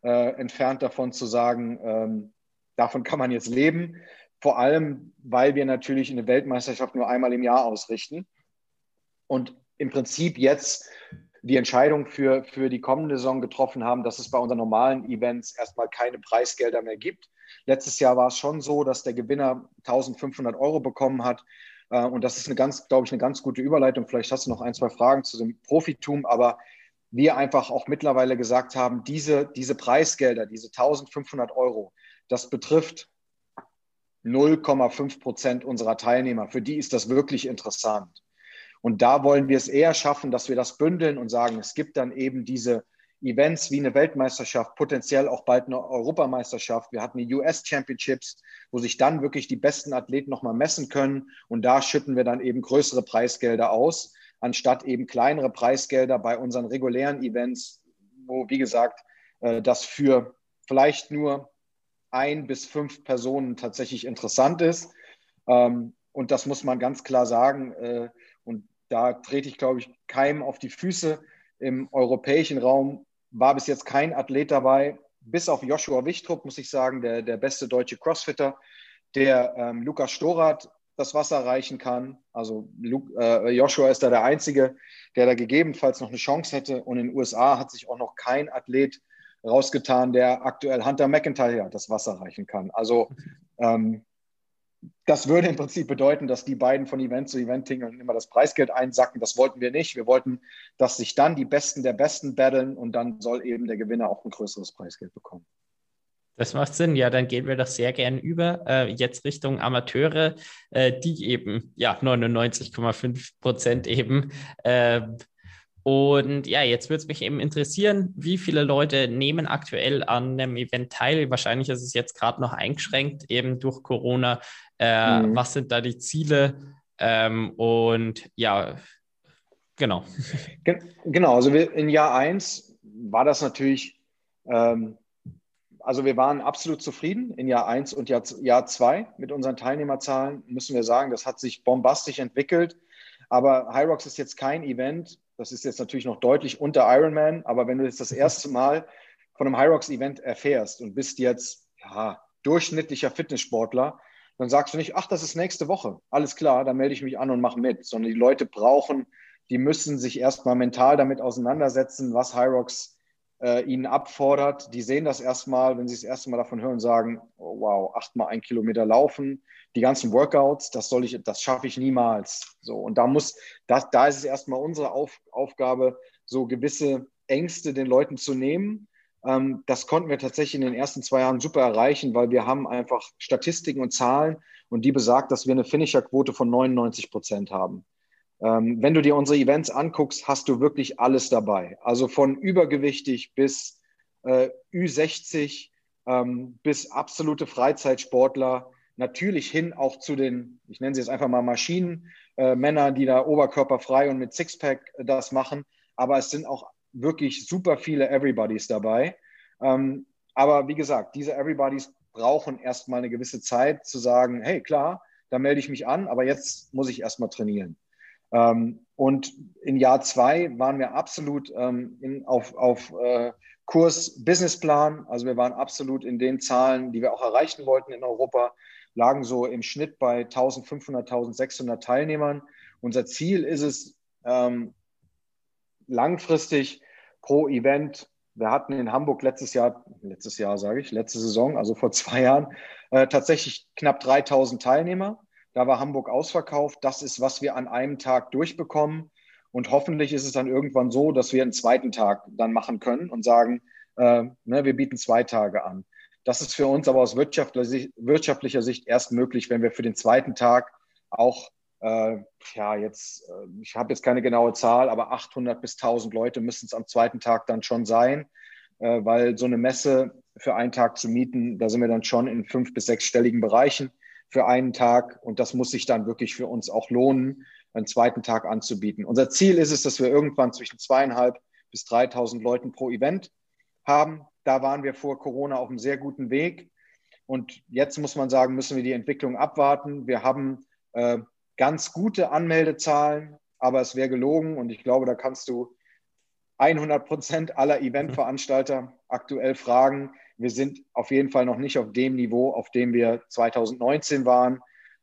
äh, entfernt davon zu sagen, ähm, davon kann man jetzt leben. Vor allem, weil wir natürlich eine Weltmeisterschaft nur einmal im Jahr ausrichten und im Prinzip jetzt die Entscheidung für, für die kommende Saison getroffen haben, dass es bei unseren normalen Events erstmal keine Preisgelder mehr gibt. Letztes Jahr war es schon so, dass der Gewinner 1500 Euro bekommen hat. Äh, und das ist eine ganz, glaube ich, eine ganz gute Überleitung. Vielleicht hast du noch ein, zwei Fragen zu dem Profitum, aber wir einfach auch mittlerweile gesagt haben, diese, diese Preisgelder, diese 1500 Euro, das betrifft 0,5 Prozent unserer Teilnehmer. Für die ist das wirklich interessant. Und da wollen wir es eher schaffen, dass wir das bündeln und sagen, es gibt dann eben diese Events wie eine Weltmeisterschaft, potenziell auch bald eine Europameisterschaft. Wir hatten die US Championships, wo sich dann wirklich die besten Athleten nochmal messen können. Und da schütten wir dann eben größere Preisgelder aus, anstatt eben kleinere Preisgelder bei unseren regulären Events, wo, wie gesagt, äh, das für vielleicht nur ein bis fünf Personen tatsächlich interessant ist. Ähm, und das muss man ganz klar sagen. Äh, und da trete ich, glaube ich, keinem auf die Füße. Im europäischen Raum war bis jetzt kein Athlet dabei, bis auf Joshua Wichtrup, muss ich sagen, der, der beste deutsche Crossfitter, der ähm, Lukas Storath das Wasser reichen kann. Also Luke, äh, Joshua ist da der Einzige, der da gegebenenfalls noch eine Chance hätte. Und in den USA hat sich auch noch kein Athlet rausgetan, der aktuell Hunter McIntyre das Wasser reichen kann. Also ähm, das würde im Prinzip bedeuten, dass die beiden von Event zu Event tingeln und immer das Preisgeld einsacken. Das wollten wir nicht. Wir wollten, dass sich dann die Besten der Besten battlen und dann soll eben der Gewinner auch ein größeres Preisgeld bekommen. Das macht Sinn. Ja, dann gehen wir das sehr gern über. Äh, jetzt Richtung Amateure, äh, die eben, ja, 99,5 Prozent eben äh, und ja, jetzt würde es mich eben interessieren, wie viele Leute nehmen aktuell an einem Event teil? Wahrscheinlich ist es jetzt gerade noch eingeschränkt, eben durch Corona. Äh, mhm. Was sind da die Ziele? Ähm, und ja, genau. Genau, also wir, in Jahr 1 war das natürlich, ähm, also wir waren absolut zufrieden in Jahr 1 und Jahr, Jahr 2 mit unseren Teilnehmerzahlen, müssen wir sagen, das hat sich bombastisch entwickelt. Aber Hyrox ist jetzt kein Event, das ist jetzt natürlich noch deutlich unter Ironman, aber wenn du jetzt das erste Mal von einem Hyrox-Event erfährst und bist jetzt ja, durchschnittlicher Fitnesssportler, dann sagst du nicht, ach, das ist nächste Woche. Alles klar, dann melde ich mich an und mache mit. Sondern die Leute brauchen, die müssen sich erstmal mental damit auseinandersetzen, was Hyrox äh, ihnen abfordert. Die sehen das erstmal, wenn sie das erste Mal davon hören, sagen, oh, wow, achtmal ein Kilometer laufen, die ganzen Workouts, das soll ich, das schaffe ich niemals. So, und da muss, das, da ist es erstmal unsere Auf, Aufgabe, so gewisse Ängste den Leuten zu nehmen. Ähm, das konnten wir tatsächlich in den ersten zwei Jahren super erreichen, weil wir haben einfach Statistiken und Zahlen und die besagt, dass wir eine Finisher-Quote von 99 Prozent haben. Ähm, wenn du dir unsere Events anguckst, hast du wirklich alles dabei. Also von übergewichtig bis äh, Ü60 ähm, bis absolute Freizeitsportler natürlich hin auch zu den, ich nenne sie jetzt einfach mal Maschinenmänner, äh, die da oberkörperfrei und mit Sixpack äh, das machen. Aber es sind auch wirklich super viele Everybodies dabei. Ähm, aber wie gesagt, diese Everybodies brauchen erstmal eine gewisse Zeit zu sagen, hey, klar, da melde ich mich an, aber jetzt muss ich erstmal trainieren. Ähm, und in Jahr zwei waren wir absolut ähm, in, auf, auf äh, Kurs Businessplan. Also wir waren absolut in den Zahlen, die wir auch erreichen wollten in Europa lagen so im Schnitt bei 1500, 1600 Teilnehmern. Unser Ziel ist es, ähm, langfristig pro Event, wir hatten in Hamburg letztes Jahr, letztes Jahr sage ich, letzte Saison, also vor zwei Jahren, äh, tatsächlich knapp 3000 Teilnehmer. Da war Hamburg ausverkauft. Das ist, was wir an einem Tag durchbekommen. Und hoffentlich ist es dann irgendwann so, dass wir einen zweiten Tag dann machen können und sagen, äh, ne, wir bieten zwei Tage an. Das ist für uns aber aus wirtschaftlicher Sicht erst möglich, wenn wir für den zweiten Tag auch äh, ja, jetzt, äh, ich habe jetzt keine genaue Zahl, aber 800 bis 1000 Leute müssen es am zweiten Tag dann schon sein, äh, weil so eine Messe für einen Tag zu mieten, da sind wir dann schon in fünf- bis sechsstelligen Bereichen für einen Tag und das muss sich dann wirklich für uns auch lohnen, einen zweiten Tag anzubieten. Unser Ziel ist es, dass wir irgendwann zwischen zweieinhalb bis 3000 Leuten pro Event haben. Da waren wir vor Corona auf einem sehr guten Weg. Und jetzt muss man sagen, müssen wir die Entwicklung abwarten. Wir haben äh, ganz gute Anmeldezahlen, aber es wäre gelogen und ich glaube, da kannst du 100 Prozent aller Eventveranstalter aktuell fragen. Wir sind auf jeden Fall noch nicht auf dem Niveau, auf dem wir 2019 waren.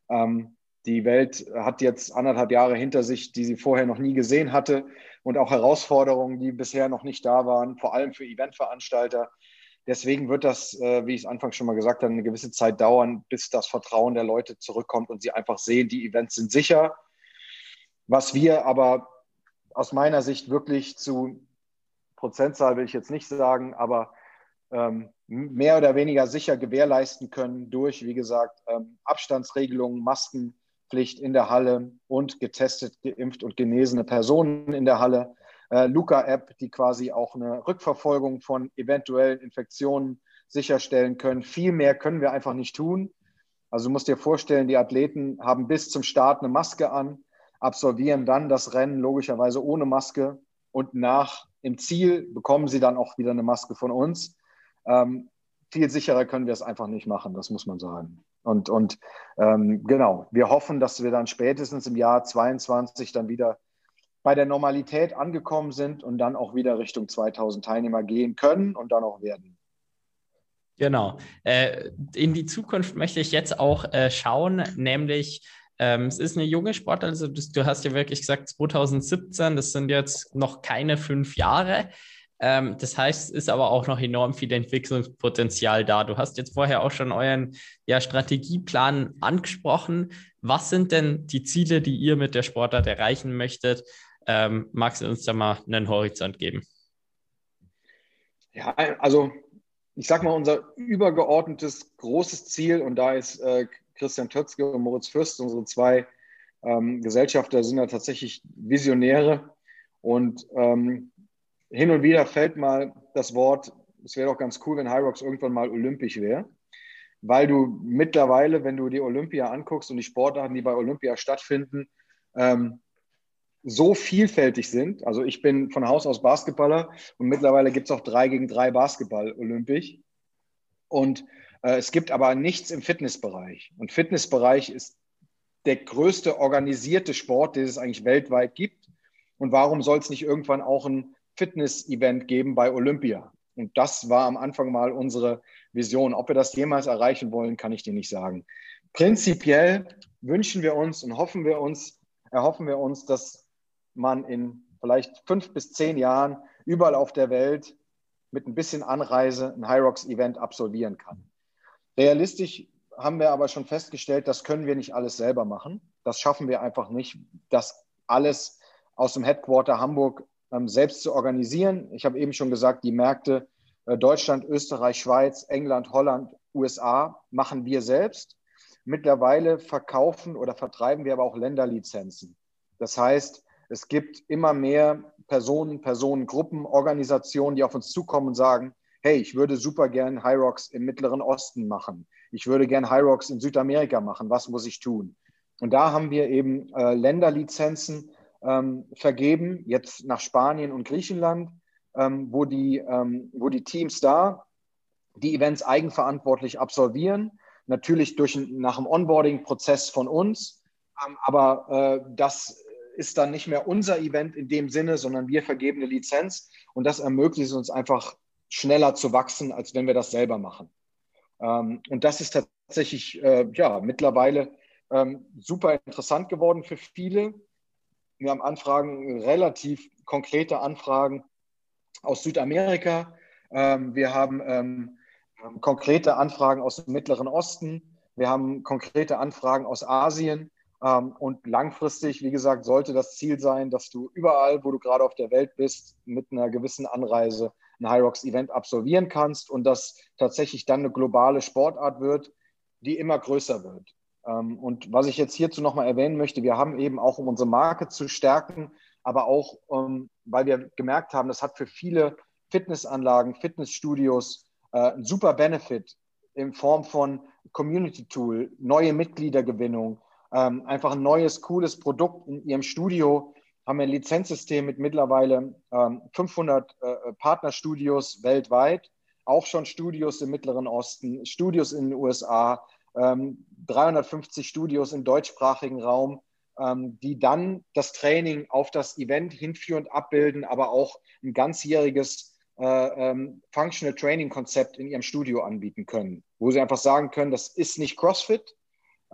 Ähm, die Welt hat jetzt anderthalb Jahre hinter sich, die sie vorher noch nie gesehen hatte und auch Herausforderungen, die bisher noch nicht da waren, vor allem für Eventveranstalter. Deswegen wird das, äh, wie ich es anfangs schon mal gesagt habe, eine gewisse Zeit dauern, bis das Vertrauen der Leute zurückkommt und sie einfach sehen, die Events sind sicher. Was wir aber aus meiner Sicht wirklich zu Prozentzahl will ich jetzt nicht sagen, aber mehr oder weniger sicher gewährleisten können durch, wie gesagt, ähm, Abstandsregelungen, Maskenpflicht in der Halle und getestet, geimpft und genesene Personen in der Halle äh, Luca-App, die quasi auch eine Rückverfolgung von eventuellen Infektionen sicherstellen können. Viel mehr können wir einfach nicht tun. Also du musst dir vorstellen, die Athleten haben bis zum Start eine Maske an, absolvieren dann das Rennen logischerweise ohne Maske und nach im Ziel bekommen sie dann auch wieder eine Maske von uns. Ähm, viel sicherer können wir es einfach nicht machen, das muss man sagen. Und, und ähm, genau, wir hoffen, dass wir dann spätestens im Jahr 22 dann wieder bei der Normalität angekommen sind und dann auch wieder Richtung 2000 Teilnehmer gehen können und dann auch werden. Genau. Äh, in die Zukunft möchte ich jetzt auch äh, schauen, nämlich ähm, es ist eine junge Sportart, also du, du, hast ja wirklich gesagt 2017, das sind jetzt noch keine fünf Jahre. Ähm, das heißt, es ist aber auch noch enorm viel Entwicklungspotenzial da. Du hast jetzt vorher auch schon euren ja, Strategieplan angesprochen. Was sind denn die Ziele, die ihr mit der Sportart erreichen möchtet? Ähm, magst du uns da mal einen Horizont geben? Ja, also ich sag mal, unser übergeordnetes großes Ziel, und da ist äh, Christian Tötzke und Moritz Fürst, unsere zwei ähm, Gesellschafter, sind da tatsächlich Visionäre. Und ähm, hin und wieder fällt mal das Wort, es wäre doch ganz cool, wenn Hyrox irgendwann mal olympisch wäre. Weil du mittlerweile, wenn du die Olympia anguckst und die Sportarten, die bei Olympia stattfinden, ähm, so vielfältig sind. Also ich bin von Haus aus Basketballer und mittlerweile gibt es auch drei gegen drei Basketball olympisch. Und äh, es gibt aber nichts im Fitnessbereich. Und Fitnessbereich ist der größte organisierte Sport, den es eigentlich weltweit gibt. Und warum soll es nicht irgendwann auch ein Fitness-Event geben bei Olympia? Und das war am Anfang mal unsere Vision. Ob wir das jemals erreichen wollen, kann ich dir nicht sagen. Prinzipiell wünschen wir uns und hoffen wir uns, erhoffen wir uns, dass man in vielleicht fünf bis zehn Jahren überall auf der Welt mit ein bisschen Anreise ein Hyrox-Event absolvieren kann. Realistisch haben wir aber schon festgestellt, das können wir nicht alles selber machen. Das schaffen wir einfach nicht, das alles aus dem Headquarter Hamburg selbst zu organisieren. Ich habe eben schon gesagt, die Märkte äh, Deutschland, Österreich, Schweiz, England, Holland, USA machen wir selbst. Mittlerweile verkaufen oder vertreiben wir aber auch Länderlizenzen. Das heißt, es gibt immer mehr Personen, Personengruppen, Organisationen, die auf uns zukommen und sagen, hey, ich würde super gern Rocks im Mittleren Osten machen. Ich würde gern Rocks in Südamerika machen. Was muss ich tun? Und da haben wir eben äh, Länderlizenzen ähm, vergeben, jetzt nach Spanien und Griechenland, ähm, wo, die, ähm, wo die Teams da die Events eigenverantwortlich absolvieren. Natürlich durch, nach dem Onboarding-Prozess von uns. Ähm, aber äh, das ist dann nicht mehr unser Event in dem Sinne, sondern wir vergeben eine Lizenz und das ermöglicht es uns einfach schneller zu wachsen, als wenn wir das selber machen. Ähm, und das ist tatsächlich äh, ja, mittlerweile ähm, super interessant geworden für viele. Wir haben Anfragen, relativ konkrete Anfragen aus Südamerika. Ähm, wir haben konkrete Anfragen aus dem Mittleren Osten. Wir haben konkrete Anfragen aus Asien. Ähm, und langfristig, wie gesagt, sollte das Ziel sein, dass du überall, wo du gerade auf der Welt bist, mit einer gewissen Anreise ein High Rocks Event absolvieren kannst und das tatsächlich dann eine globale Sportart wird, die immer größer wird. Ähm, und was ich jetzt hierzu nochmal erwähnen möchte, wir haben eben auch, um unsere Marke zu stärken, aber auch, ähm, weil wir gemerkt haben, das hat für viele Fitnessanlagen, Fitnessstudios äh, einen super Benefit in Form von Community Tool, neue Mitgliedergewinnung, ähm, einfach ein neues, cooles Produkt in ihrem Studio. Haben wir ein Lizenzsystem mit mittlerweile 500 äh, Partnerstudios weltweit, auch schon Studios im Mittleren Osten, Studios in den USA, 350 Studios im deutschsprachigen Raum ähm, die dann das Training auf das Event hinführend abbilden, aber auch ein ganzjähriges äh, ähm, Functional Training Konzept in ihrem Studio anbieten können, wo sie einfach sagen können, das ist nicht CrossFit,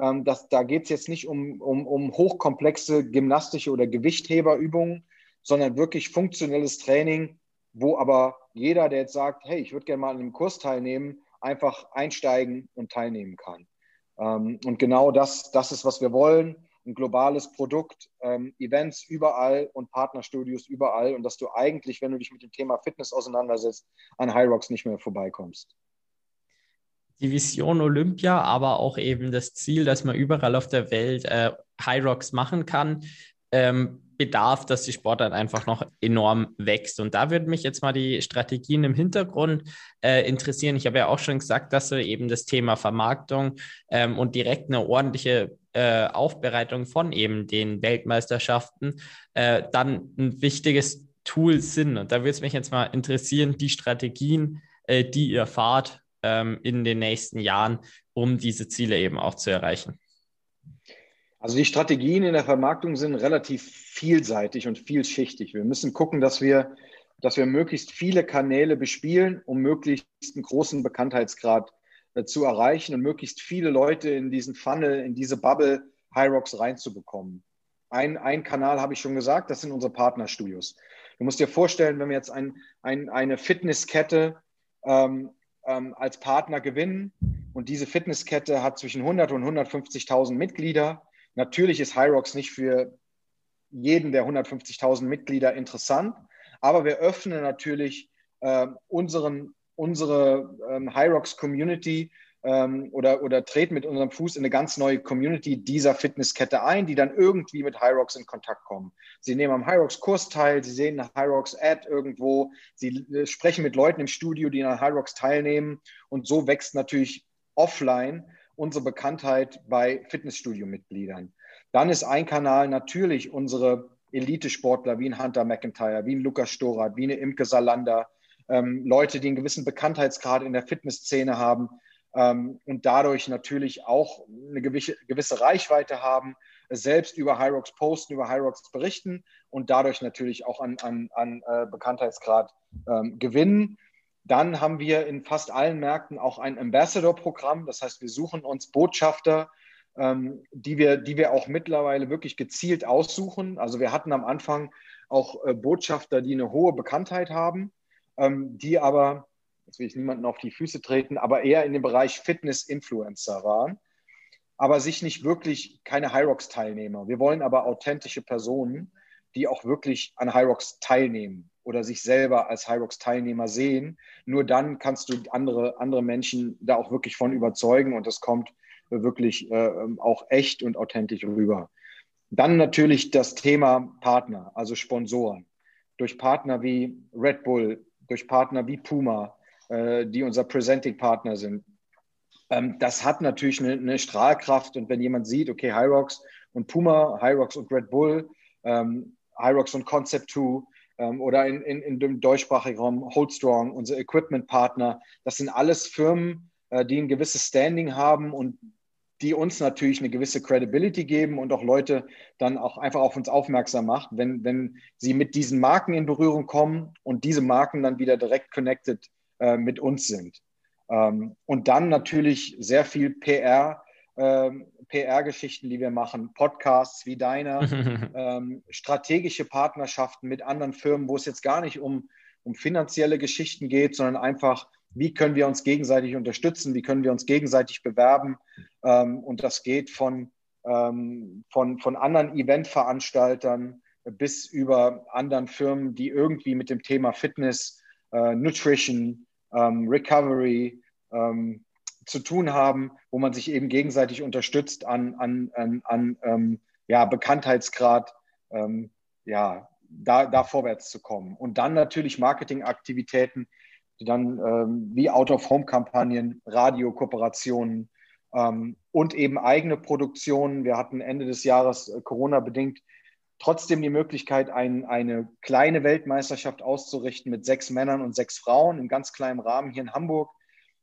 ähm, das, da geht es jetzt nicht um, um, um hochkomplexe gymnastische oder Gewichtheberübungen, sondern wirklich funktionelles Training, wo aber jeder, der jetzt sagt, hey, ich würde gerne mal an einem Kurs teilnehmen, einfach einsteigen und teilnehmen kann. Ähm, und genau das, das ist, was wir wollen ein globales Produkt, ähm, Events überall und Partnerstudios überall und dass du eigentlich, wenn du dich mit dem Thema Fitness auseinandersetzt, an High Rocks nicht mehr vorbeikommst. Die Vision Olympia, aber auch eben das Ziel, dass man überall auf der Welt äh, High Rocks machen kann, ähm, bedarf, dass die Sportart einfach noch enorm wächst. Und da würde mich jetzt mal die Strategien im Hintergrund äh, interessieren. Ich habe ja auch schon gesagt, dass du eben das Thema Vermarktung ähm, und direkt eine ordentliche äh, Aufbereitung von eben den Weltmeisterschaften äh, dann ein wichtiges Tool sind. Und da würde es mich jetzt mal interessieren, die Strategien, äh, die ihr fahrt ähm, in den nächsten Jahren, um diese Ziele eben auch zu erreichen. Also die Strategien in der Vermarktung sind relativ vielseitig und vielschichtig. Wir müssen gucken, dass wir, dass wir möglichst viele Kanäle bespielen, um möglichst einen großen Bekanntheitsgrad äh, zu erreichen und möglichst viele Leute in diesen Funnel, in diese Bubble High Rocks reinzubekommen. Ein, ein Kanal habe ich schon gesagt, das sind unsere Partnerstudios. Du musst dir vorstellen, wenn wir jetzt ein, ein, eine Fitnesskette ähm, ähm, als Partner gewinnen und diese Fitnesskette hat zwischen 100 und 150.000 Mitglieder, Natürlich ist Hyrox nicht für jeden der 150.000 Mitglieder interessant, aber wir öffnen natürlich äh, unseren, unsere ähm, Hyrox Community ähm, oder, oder treten mit unserem Fuß in eine ganz neue Community dieser Fitnesskette ein, die dann irgendwie mit Hyrox in Kontakt kommen. Sie nehmen am Hyrox-Kurs teil, sie sehen eine Hyrox-Ad irgendwo, sie äh, sprechen mit Leuten im Studio, die an Hyrox teilnehmen und so wächst natürlich offline unsere Bekanntheit bei Fitnessstudio-Mitgliedern. Dann ist ein Kanal natürlich unsere Elite-Sportler wie ein Hunter McIntyre, wie ein Lukas Storat, wie eine Imke Salander, ähm, Leute, die einen gewissen Bekanntheitsgrad in der Fitnessszene haben ähm, und dadurch natürlich auch eine gewisse, gewisse Reichweite haben, selbst über Hyrox posten, über Hyrox berichten und dadurch natürlich auch an, an, an äh, Bekanntheitsgrad ähm, gewinnen. Dann haben wir in fast allen Märkten auch ein Ambassador-Programm. Das heißt, wir suchen uns Botschafter, ähm, die, wir, die wir auch mittlerweile wirklich gezielt aussuchen. Also wir hatten am Anfang auch äh, Botschafter, die eine hohe Bekanntheit haben, ähm, die aber, jetzt will ich niemanden auf die Füße treten, aber eher in dem Bereich Fitness-Influencer waren, aber sich nicht wirklich keine Hyrox-Teilnehmer. Wir wollen aber authentische Personen, die auch wirklich an Hyrox teilnehmen oder sich selber als Hyrox-Teilnehmer sehen. Nur dann kannst du andere, andere Menschen da auch wirklich von überzeugen und das kommt wirklich äh, auch echt und authentisch rüber. Dann natürlich das Thema Partner, also Sponsoren. Durch Partner wie Red Bull, durch Partner wie Puma, äh, die unser Presenting-Partner sind. Ähm, das hat natürlich eine, eine, Strahlkraft und wenn jemand sieht, okay, Hyrox und Puma, Hyrox und Red Bull, ähm, Hyrox und Concept 2, ähm, oder in, in, in dem deutschsprachigen Raum Holdstrong, unser Equipment-Partner. Das sind alles Firmen, äh, die ein gewisses Standing haben und die uns natürlich eine gewisse Credibility geben und auch Leute dann auch einfach auf uns aufmerksam macht, wenn, wenn sie mit diesen Marken in Berührung kommen und diese Marken dann wieder direkt connected äh, mit uns sind. Ähm, und dann natürlich sehr viel PR, ähm, PR-Geschichten, die wir machen, Podcasts wie deiner, ähm, strategische Partnerschaften mit anderen Firmen, wo es jetzt gar nicht um, um finanzielle Geschichten geht, sondern einfach, wie können wir uns gegenseitig unterstützen, wie können wir uns gegenseitig bewerben. Ähm, und das geht von, ähm, von, von anderen Eventveranstaltern bis über anderen Firmen, die irgendwie mit dem Thema Fitness, äh, Nutrition, ähm, Recovery, ähm, zu tun haben, wo man sich eben gegenseitig unterstützt an, an, an, an ähm, ja, Bekanntheitsgrad, ähm, ja, da, da vorwärts zu kommen. Und dann natürlich Marketingaktivitäten, die dann ähm, wie Out-of-Home-Kampagnen, Radiokooperationen ähm, und eben eigene Produktionen. Wir hatten Ende des Jahres äh, Corona-bedingt trotzdem die Möglichkeit, ein, eine kleine Weltmeisterschaft auszurichten mit sechs Männern und sechs Frauen im ganz kleinen Rahmen hier in Hamburg.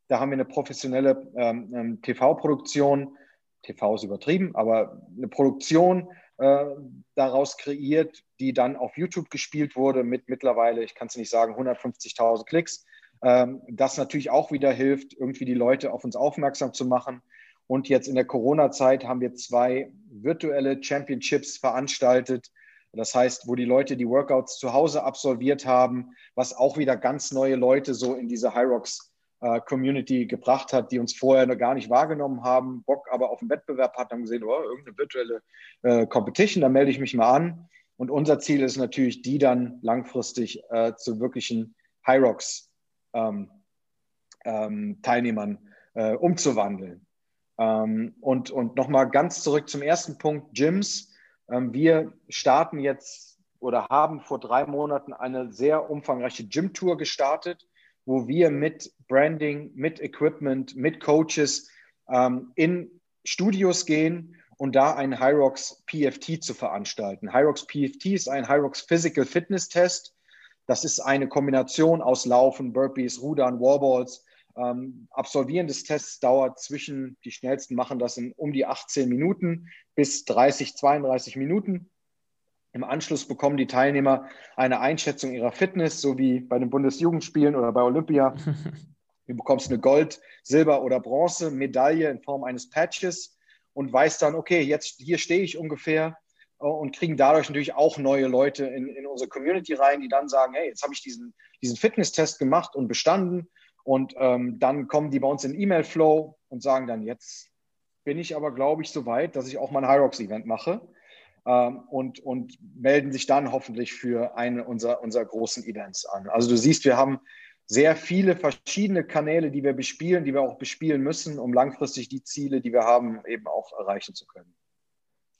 Da haben wir eine professionelle ähm, ähm TV-Produktion, TV ist übertrieben, aber eine Produktion äh, daraus kreiert, die dann auf YouTube gespielt wurde mit mittlerweile, ich kann es nicht sagen, 150.000 Klicks. Ähm, das natürlich auch wieder hilft, irgendwie die Leute auf uns aufmerksam zu machen. Und jetzt in der Corona-Zeit haben wir zwei virtuelle Championships veranstaltet. Das heißt, wo die Leute die Workouts zu Hause absolviert haben, was auch wieder ganz neue Leute so in diese Hyrox Community gebracht hat, die uns vorher noch gar nicht wahrgenommen haben, Bock aber auf den Wettbewerb hatten, haben gesehen, oh, irgendeine virtuelle äh, Competition, da melde ich mich mal an. Und unser Ziel ist natürlich, die dann langfristig äh, zu wirklichen Hyrox ähm, ähm, Teilnehmern äh, umzuwandeln. Ähm, und und nochmal ganz zurück zum ersten Punkt, Gyms. Ähm, wir starten jetzt oder haben vor drei Monaten eine sehr umfangreiche Gym-Tour gestartet, wo wir mit Branding, mit Equipment, mit Coaches ähm, in Studios gehen und da einen Hyrox PFT zu veranstalten. Hyrox PFT ist ein Hyrox Physical Fitness Test. Das ist eine Kombination aus Laufen, Burpees, Rudern, Warballs ähm, Absolvieren des Tests dauert zwischen, die schnellsten machen das in um die 18 Minuten bis 30, 32 Minuten. Im Anschluss bekommen die Teilnehmer eine Einschätzung ihrer Fitness, so wie bei den Bundesjugendspielen oder bei Olympia. Du bekommst eine Gold-, Silber- oder Bronze-Medaille in Form eines Patches und weißt dann, okay, jetzt hier stehe ich ungefähr äh, und kriegen dadurch natürlich auch neue Leute in, in unsere Community rein, die dann sagen, hey, jetzt habe ich diesen, diesen Fitnesstest gemacht und bestanden und ähm, dann kommen die bei uns in E-Mail-Flow und sagen dann, jetzt bin ich aber, glaube ich, so weit, dass ich auch mal ein Hyrox-Event mache. Ähm, und, und melden sich dann hoffentlich für eine unserer, unserer großen Events an. Also du siehst, wir haben sehr viele verschiedene Kanäle, die wir bespielen, die wir auch bespielen müssen, um langfristig die Ziele, die wir haben, eben auch erreichen zu können.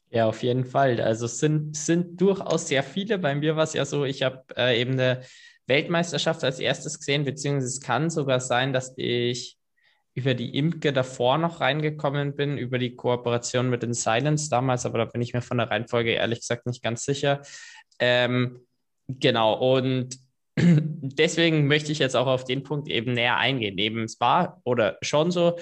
Ja, auf jeden Fall. Also es sind, sind durchaus sehr viele. Bei mir war es ja so, ich habe äh, eben eine Weltmeisterschaft als erstes gesehen, beziehungsweise es kann sogar sein, dass ich über die Imke davor noch reingekommen bin, über die Kooperation mit den Silence damals, aber da bin ich mir von der Reihenfolge ehrlich gesagt nicht ganz sicher. Ähm, genau, und deswegen möchte ich jetzt auch auf den Punkt eben näher eingehen. Eben es war oder schon so,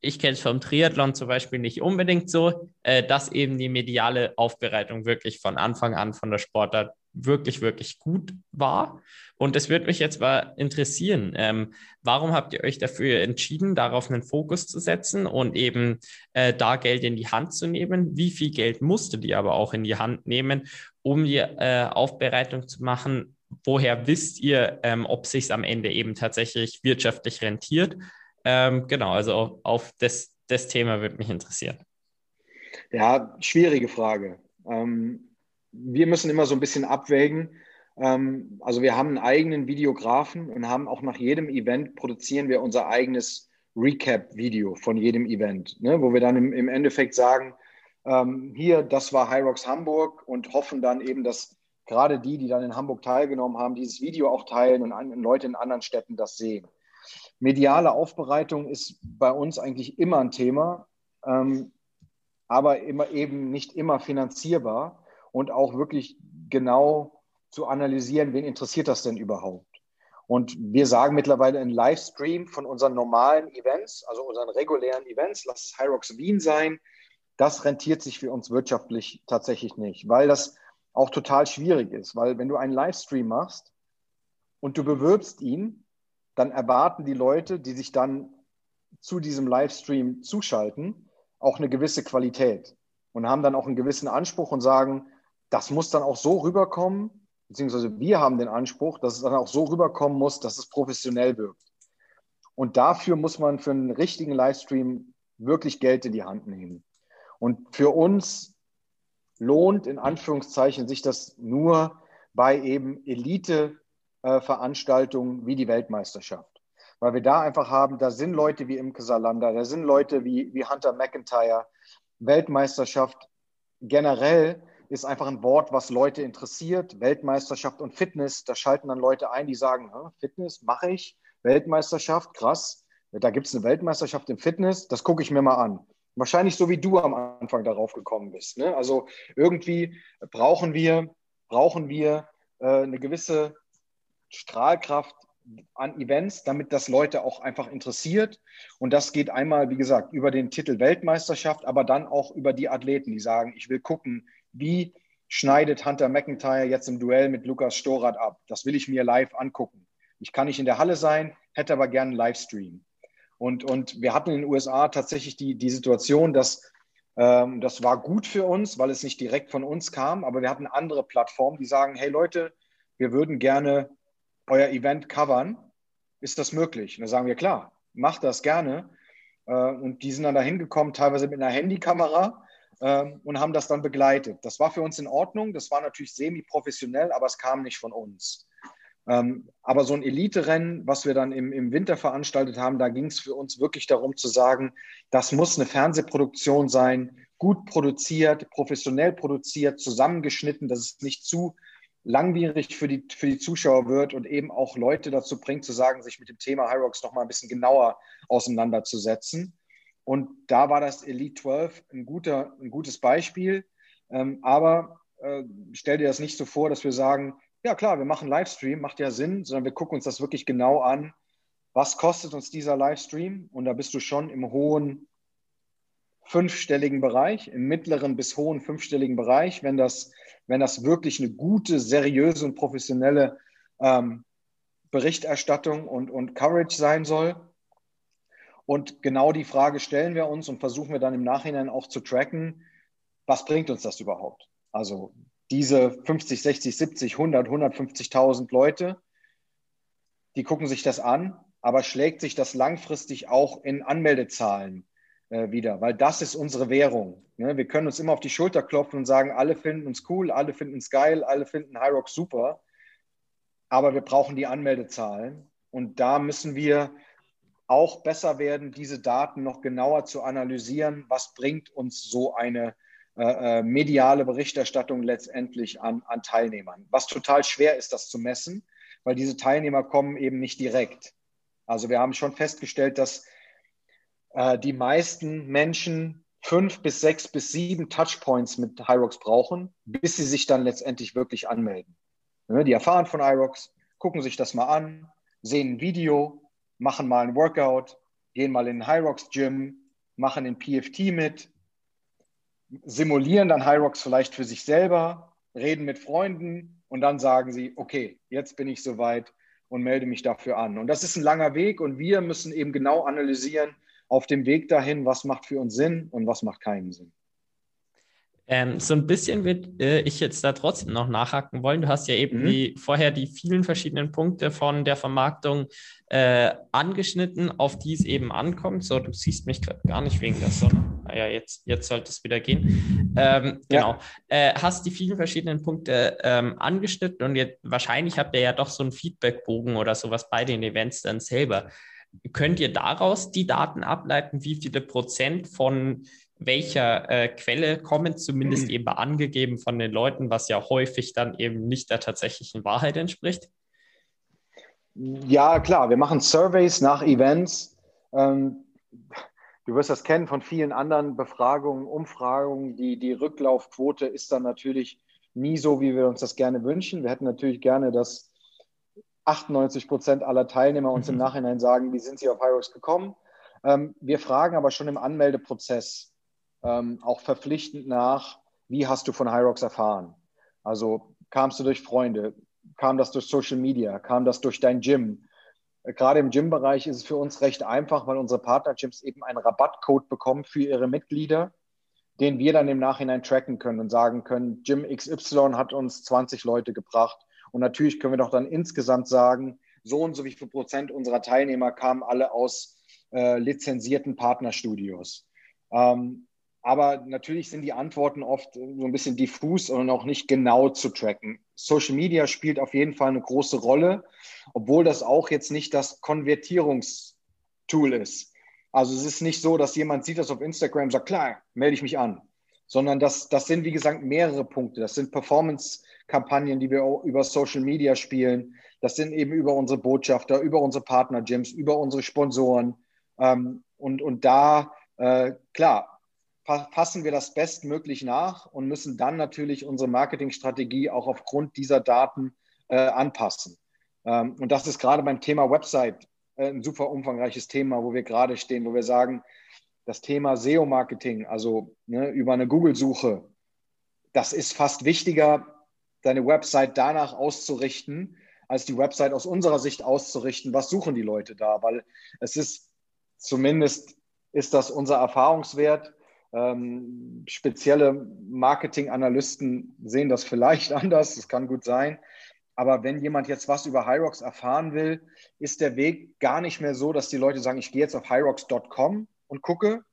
ich kenne es vom Triathlon zum Beispiel nicht unbedingt so, äh, dass eben die mediale Aufbereitung wirklich von Anfang an von der Sportart wirklich, wirklich gut war. Und es würde mich jetzt mal interessieren, ähm, warum habt ihr euch dafür entschieden, darauf einen Fokus zu setzen und eben äh, da Geld in die Hand zu nehmen? Wie viel Geld musstet ihr aber auch in die Hand nehmen, um die äh, Aufbereitung zu machen? Woher wisst ihr, ähm, ob sich am Ende eben tatsächlich wirtschaftlich rentiert? Ähm, genau, also auf, auf das, das Thema würde mich interessieren. Ja, schwierige Frage. Ähm, wir müssen immer so ein bisschen abwägen. Ähm, also wir haben einen eigenen Videografen und haben auch nach jedem Event produzieren wir unser eigenes Recap-Video von jedem Event, ne, wo wir dann im, im Endeffekt sagen, ähm, hier, das war Hyrox Hamburg und hoffen dann eben, dass gerade die, die dann in Hamburg teilgenommen haben, dieses Video auch teilen und, an, Leute in anderen Städten das sehen. Mediale Aufbereitung ist bei uns eigentlich immer ein Thema, ähm, aber immer eben nicht immer finanzierbar und auch wirklich genau zu analysieren, wen interessiert das denn überhaupt. Und wir sagen mittlerweile ein Livestream von unseren normalen Events, also unseren regulären Events, lass es Hyrox Wien sein, das rentiert sich für uns wirtschaftlich tatsächlich nicht, weil das auch total schwierig ist, weil wenn du einen Livestream machst und du bewirbst ihn, dann erwarten die Leute, die sich dann zu diesem Livestream zuschalten, auch eine gewisse Qualität und haben dann auch einen gewissen Anspruch und sagen, das muss dann auch so rüberkommen, beziehungsweise wir haben den Anspruch, dass es dann auch so rüberkommen muss, dass es professionell wirkt. Und dafür muss man für einen richtigen Livestream wirklich Geld in die Hand nehmen. Und für uns lohnt in Anführungszeichen sich das nur bei eben Elite-Veranstaltungen wie die Weltmeisterschaft. weil wir da einfach haben, da sind Leute wie Imke Salander, da sind Leute wie, wie Hunter McIntyre. Weltmeisterschaft generell ist einfach ein Wort, was Leute interessiert. Weltmeisterschaft und Fitness, da schalten dann Leute ein, die sagen, Fitness mache ich, Weltmeisterschaft, krass. Da gibt es eine Weltmeisterschaft im Fitness, das gucke ich mir mal an. Wahrscheinlich so wie du am Anfang darauf gekommen bist. Ne? Also irgendwie brauchen wir, brauchen wir äh, eine gewisse Strahlkraft an Events, damit das Leute auch einfach interessiert. Und das geht einmal, wie gesagt, über den Titel Weltmeisterschaft, aber dann auch über die Athleten, die sagen, ich will gucken, wie schneidet Hunter McIntyre jetzt im Duell mit Lukas Storath ab. Das will ich mir live angucken. Ich kann nicht in der Halle sein, hätte aber gerne einen Livestream. Und, und wir hatten in den USA tatsächlich die, die Situation, dass ähm, das war gut für uns, weil es nicht direkt von uns kam, aber wir hatten andere Plattformen, die sagen, hey Leute, wir würden gerne euer Event covern. Ist das möglich? Und da sagen wir, klar, macht das gerne. Äh, und die sind dann da hingekommen, teilweise mit einer Handykamera äh, und haben das dann begleitet. Das war für uns in Ordnung. Das war natürlich semi-professionell, aber es kam nicht von uns. Ähm, aber so ein Elite-Rennen, was wir dann im, im Winter veranstaltet haben, da ging es für uns wirklich darum zu sagen, das muss eine Fernsehproduktion sein, gut produziert, professionell produziert, zusammengeschnitten, dass es nicht zu langwierig für die, für die Zuschauer wird und eben auch Leute dazu bringt, zu sagen, sich mit dem Thema High Rocks noch mal ein bisschen genauer auseinanderzusetzen. Und da war das Elite 12 ein, guter, ein gutes Beispiel. Ähm, aber äh, stell dir das nicht so vor, dass wir sagen, ja klar, wir machen Livestream, macht ja Sinn, sondern wir gucken uns das wirklich genau an. Was kostet uns dieser Livestream? Und da bist du schon im hohen fünfstelligen Bereich, im mittleren bis hohen fünfstelligen Bereich, wenn das, wenn das wirklich eine gute, seriöse und professionelle ähm, Berichterstattung und, und Coverage sein soll. Und genau die Frage stellen wir uns und versuchen wir dann im Nachhinein auch zu tracken, was bringt uns das überhaupt? Also diese 50, 60, 70, 100, 150.000 Leute, die gucken sich das an, aber schlägt sich das langfristig auch in Anmeldezahlen äh, wieder, weil das ist unsere Währung. Ne? Wir können uns immer auf die Schulter klopfen und sagen, alle finden uns cool, alle finden uns geil, alle finden High super, aber wir brauchen die Anmeldezahlen und da müssen wir auch besser werden, diese Daten noch genauer zu analysieren. Was bringt uns so eine äh, äh, mediale Berichterstattung letztendlich an, an Teilnehmern? Was total schwer ist, das zu messen, weil diese Teilnehmer kommen eben nicht direkt. Also wir haben schon festgestellt, dass äh, die meisten Menschen fünf bis sechs bis sieben Touchpoints mit Hyrox brauchen, bis sie sich dann letztendlich wirklich anmelden. Ne, die erfahren von Hyrox, gucken sich das mal an, sehen ein Video, machen mal ein Workout, gehen mal in ein Hyrox Gym, machen den PFT mit, simulieren dann Hyrox vielleicht für sich selber, reden mit Freunden und dann sagen sie, okay, jetzt bin ich soweit und melde mich dafür an. Und das ist ein langer Weg und wir müssen eben genau analysieren auf dem Weg dahin, was macht für uns Sinn und was macht keinen Sinn. Ähm, so ein bisschen würde äh, ich jetzt da trotzdem noch nachhaken wollen. Du hast ja eben mhm. die, vorher die vielen verschiedenen Punkte von der Vermarktung äh, angeschnitten, auf die es eben ankommt. So, du siehst mich gerade gar nicht wegen der Sonne. Naja, jetzt, jetzt sollte es wieder gehen. Ähm, genau. Ja. Äh, hast die vielen verschiedenen Punkte ähm, angeschnitten und jetzt wahrscheinlich habt ihr ja doch so einen Feedbackbogen oder sowas bei den Events dann selber. Könnt ihr daraus die Daten ableiten, wie viele Prozent von welcher äh, Quelle kommen, zumindest mhm. eben angegeben von den Leuten, was ja häufig dann eben nicht der tatsächlichen Wahrheit entspricht? Ja, klar, wir machen Surveys nach Events. Ähm, du wirst das kennen von vielen anderen Befragungen, Umfragungen. Die, die Rücklaufquote ist dann natürlich nie so, wie wir uns das gerne wünschen. Wir hätten natürlich gerne, dass 98 Prozent aller Teilnehmer uns im mhm. Nachhinein sagen, wie sind sie auf Hyrox gekommen. Ähm, wir fragen aber schon im Anmeldeprozess ähm, auch verpflichtend nach, wie hast du von Hyrox erfahren? Also kamst du durch Freunde, kam das durch Social Media, kam das durch dein Gym? Äh, gerade im Gym-Bereich ist es für uns recht einfach, weil unsere Partner-Gyms eben einen Rabattcode bekommen für ihre Mitglieder, den wir dann im Nachhinein tracken können und sagen können, Gym XY hat uns 20 Leute gebracht. Und natürlich können wir doch dann insgesamt sagen, so und so wie viel Prozent unserer Teilnehmer kamen alle aus äh, lizenzierten Partnerstudios. Ähm, aber natürlich sind die Antworten oft so ein bisschen diffus und auch nicht genau zu tracken. Social Media spielt auf jeden Fall eine große Rolle, obwohl das auch jetzt nicht das Konvertierungstool ist. Also es ist nicht so, dass jemand sieht das auf Instagram und sagt, klar, melde ich mich an, sondern das, das sind, wie gesagt, mehrere Punkte. Das sind Performance-Kampagnen, die wir über Social Media spielen. Das sind eben über unsere Botschafter, über unsere Partner-Gyms, über unsere Sponsoren. Ähm, und, und da, äh, klar, fassen wir das bestmöglich nach und müssen dann natürlich unsere Marketingstrategie auch aufgrund dieser Daten äh, anpassen. Ähm, und das ist gerade beim Thema Website äh, ein super umfangreiches Thema, wo wir gerade stehen, wo wir sagen, das Thema SEO-Marketing, also ne, über eine Google-Suche, das ist fast wichtiger, deine Website danach auszurichten, als die Website aus unserer Sicht auszurichten, was suchen die Leute da, weil es ist zumindest ist das unser Erfahrungswert, ähm, spezielle Marketing-Analysten sehen das vielleicht anders, das kann gut sein. Aber wenn jemand jetzt was über Hyrox erfahren will, ist der Weg gar nicht mehr so, dass die Leute sagen, ich gehe jetzt auf hyrox.com und gucke,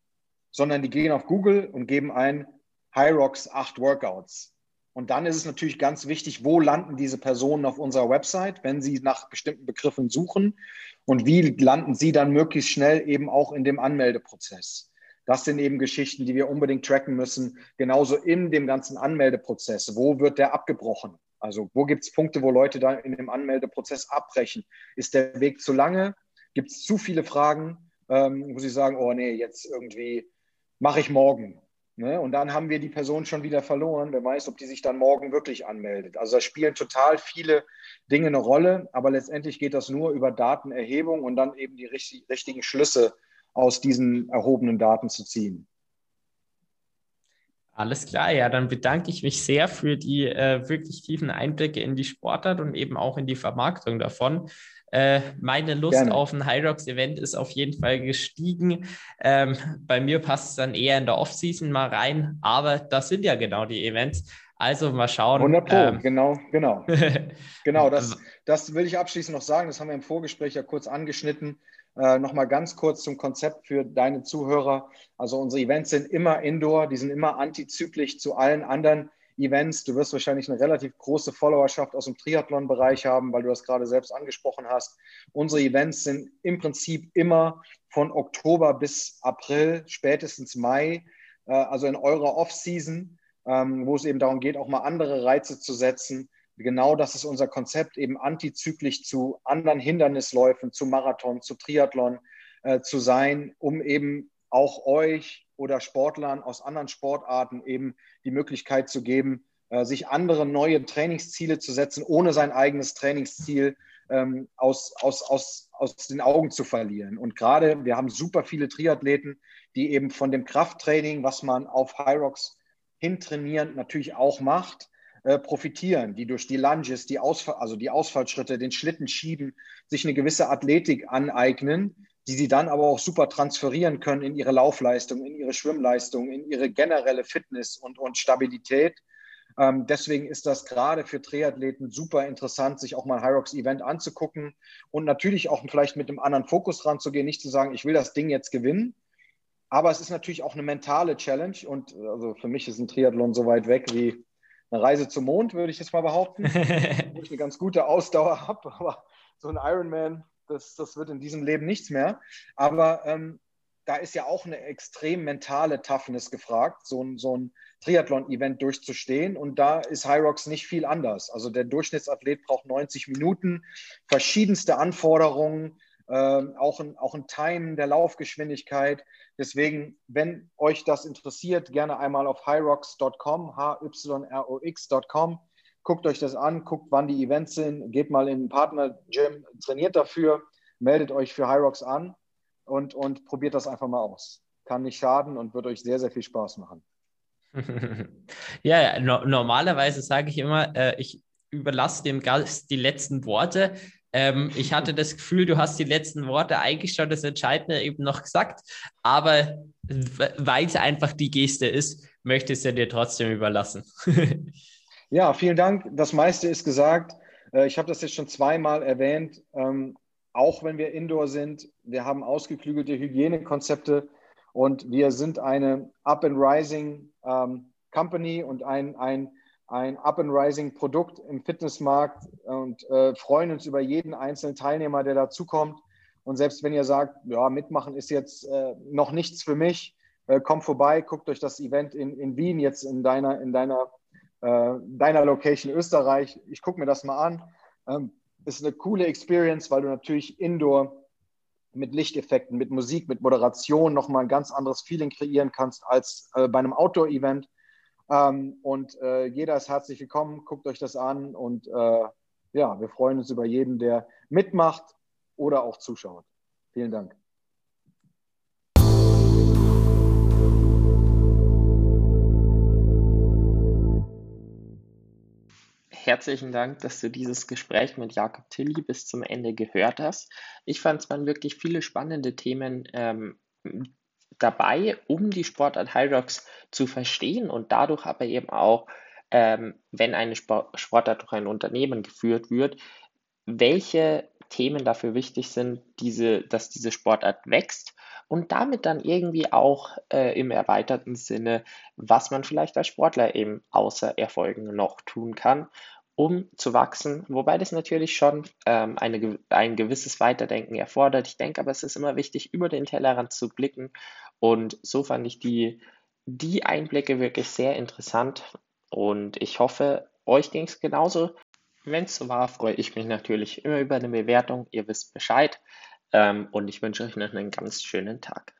sondern die gehen auf Google und geben ein Hyrox 8 Workouts. Und dann ist es natürlich ganz wichtig, wo landen diese Personen auf unserer Website, wenn sie nach bestimmten Begriffen suchen und wie landen sie dann möglichst schnell eben auch in dem Anmeldeprozess. Das sind eben Geschichten, die wir unbedingt tracken müssen. Genauso in dem ganzen Anmeldeprozess. Wo wird der abgebrochen? Also wo gibt es Punkte, wo Leute da in dem Anmeldeprozess abbrechen? Ist der Weg zu lange? Gibt es zu viele Fragen, ähm, wo sie sagen, oh nee, jetzt irgendwie mache ich morgen. Ne? Und dann haben wir die Person schon wieder verloren. Wer weiß, ob die sich dann morgen wirklich anmeldet. Also da spielen total viele Dinge eine Rolle, aber letztendlich geht das nur über Datenerhebung und dann eben die richtigen Schlüsse aus diesen erhobenen Daten zu ziehen. Alles klar, ja, dann bedanke ich mich sehr für die äh, wirklich tiefen Einblicke in die Sportart und eben auch in die Vermarktung davon. Äh, meine Lust Gerne. auf ein Hyrox-Event ist auf jeden Fall gestiegen. Ähm, bei mir passt es dann eher in der Off-Season mal rein, aber das sind ja genau die Events. Also mal schauen. 100 Pro, ähm, genau, genau. genau, das, das will ich abschließend noch sagen. Das haben wir im Vorgespräch ja kurz angeschnitten. Äh, Nochmal ganz kurz zum Konzept für deine Zuhörer. Also unsere Events sind immer indoor, die sind immer antizyklisch zu allen anderen Events. Du wirst wahrscheinlich eine relativ große Followerschaft aus dem Triathlon-Bereich haben, weil du das gerade selbst angesprochen hast. Unsere Events sind im Prinzip immer von Oktober bis April, spätestens Mai, äh, also in eurer Off-Season, ähm, wo es eben darum geht, auch mal andere Reize zu setzen genau das ist unser Konzept, eben antizyklisch zu anderen Hindernisläufen, zu Marathon, zu Triathlon äh, zu sein, um eben auch euch oder Sportlern aus anderen Sportarten eben die Möglichkeit zu geben, äh, sich andere neue Trainingsziele zu setzen, ohne sein eigenes Trainingsziel ähm, aus, aus, aus, aus den Augen zu verlieren. Und gerade, wir haben super viele Triathleten, die eben von dem Krafttraining, was man auf Hyrox hintrainieren, natürlich auch macht, äh, profitieren, die durch die Lunges, die Ausfall, also die Ausfallschritte, den Schlitten schieben, sich eine gewisse Athletik aneignen, die sie dann aber auch super transferieren können in ihre Laufleistung, in ihre Schwimmleistung, in ihre generelle Fitness und, und Stabilität. Ähm, deswegen ist das gerade für Triathleten super interessant, sich auch mal ein Hyrox-Event anzugucken und natürlich auch vielleicht mit einem anderen Fokus ranzugehen, nicht zu sagen, ich will das Ding jetzt gewinnen, aber es ist natürlich auch eine mentale Challenge und also für mich ist ein Triathlon so weit weg wie eine Reise zum Mond, würde ich jetzt mal behaupten, wo ich eine ganz gute Ausdauer habe. Aber so ein Ironman, das, das wird in diesem Leben nichts mehr. Aber ähm, da ist ja auch eine extrem mentale Toughness gefragt, so ein, so ein Triathlon-Event durchzustehen. Und da ist Hyrox nicht viel anders. Also der Durchschnittsathlet braucht 90 Minuten, verschiedenste Anforderungen, ähm, auch, ein, auch ein Timen der Laufgeschwindigkeit. Deswegen, wenn euch das interessiert, gerne einmal auf hyrox.com, h-y-r-o-x.com. Guckt euch das an, guckt, wann die Events sind, geht mal in ein Partner-Gym, trainiert dafür, meldet euch für Hyrox an und, und probiert das einfach mal aus. Kann nicht schaden und wird euch sehr, sehr viel Spaß machen. ja, no normalerweise sage ich immer, äh, ich überlasse dem Gast die letzten Worte. Ähm, ich hatte das Gefühl, du hast die letzten Worte eigentlich schon das Entscheidende eben noch gesagt, aber weil es einfach die Geste ist, möchte ich es ja dir trotzdem überlassen. ja, vielen Dank. Das meiste ist gesagt. Äh, ich habe das jetzt schon zweimal erwähnt. Ähm, auch wenn wir indoor sind, wir haben ausgeklügelte Hygienekonzepte Und wir sind eine Up and Rising ähm, Company und ein, ein, ein Up and Rising Produkt im Fitnessmarkt und äh, freuen uns über jeden einzelnen Teilnehmer, der dazukommt. Und selbst wenn ihr sagt, ja, mitmachen ist jetzt äh, noch nichts für mich, äh, kommt vorbei, guckt euch das Event in, in Wien jetzt in deiner, in deiner, äh, deiner Location Österreich. Ich gucke mir das mal an. Ähm, ist eine coole Experience, weil du natürlich indoor mit Lichteffekten, mit Musik, mit Moderation nochmal ein ganz anderes Feeling kreieren kannst als äh, bei einem Outdoor-Event. Ähm, und äh, jeder ist herzlich willkommen, guckt euch das an und äh, ja, wir freuen uns über jeden, der mitmacht oder auch zuschaut. Vielen Dank. herzlichen Dank, dass du dieses Gespräch mit Jakob Tilly bis zum Ende gehört hast. Ich fand es waren wirklich viele spannende Themen ähm, dabei, um die Sportart High Rocks zu verstehen und dadurch aber eben auch, ähm, wenn eine Sportart durch ein Unternehmen geführt wird, welche Themen dafür wichtig sind, diese, dass diese Sportart wächst und damit dann irgendwie auch äh, im erweiterten Sinne, was man vielleicht als Sportler eben außer Erfolgen noch tun kann um zu wachsen, wobei das natürlich schon ähm, eine, ein gewisses Weiterdenken erfordert. Ich denke aber, es ist immer wichtig, über den Tellerrand zu blicken und so fand ich die, die Einblicke wirklich sehr interessant und ich hoffe, euch ging es genauso. Wenn es so war, freue ich mich natürlich immer über eine Bewertung. Ihr wisst Bescheid ähm, und ich wünsche euch noch einen ganz schönen Tag.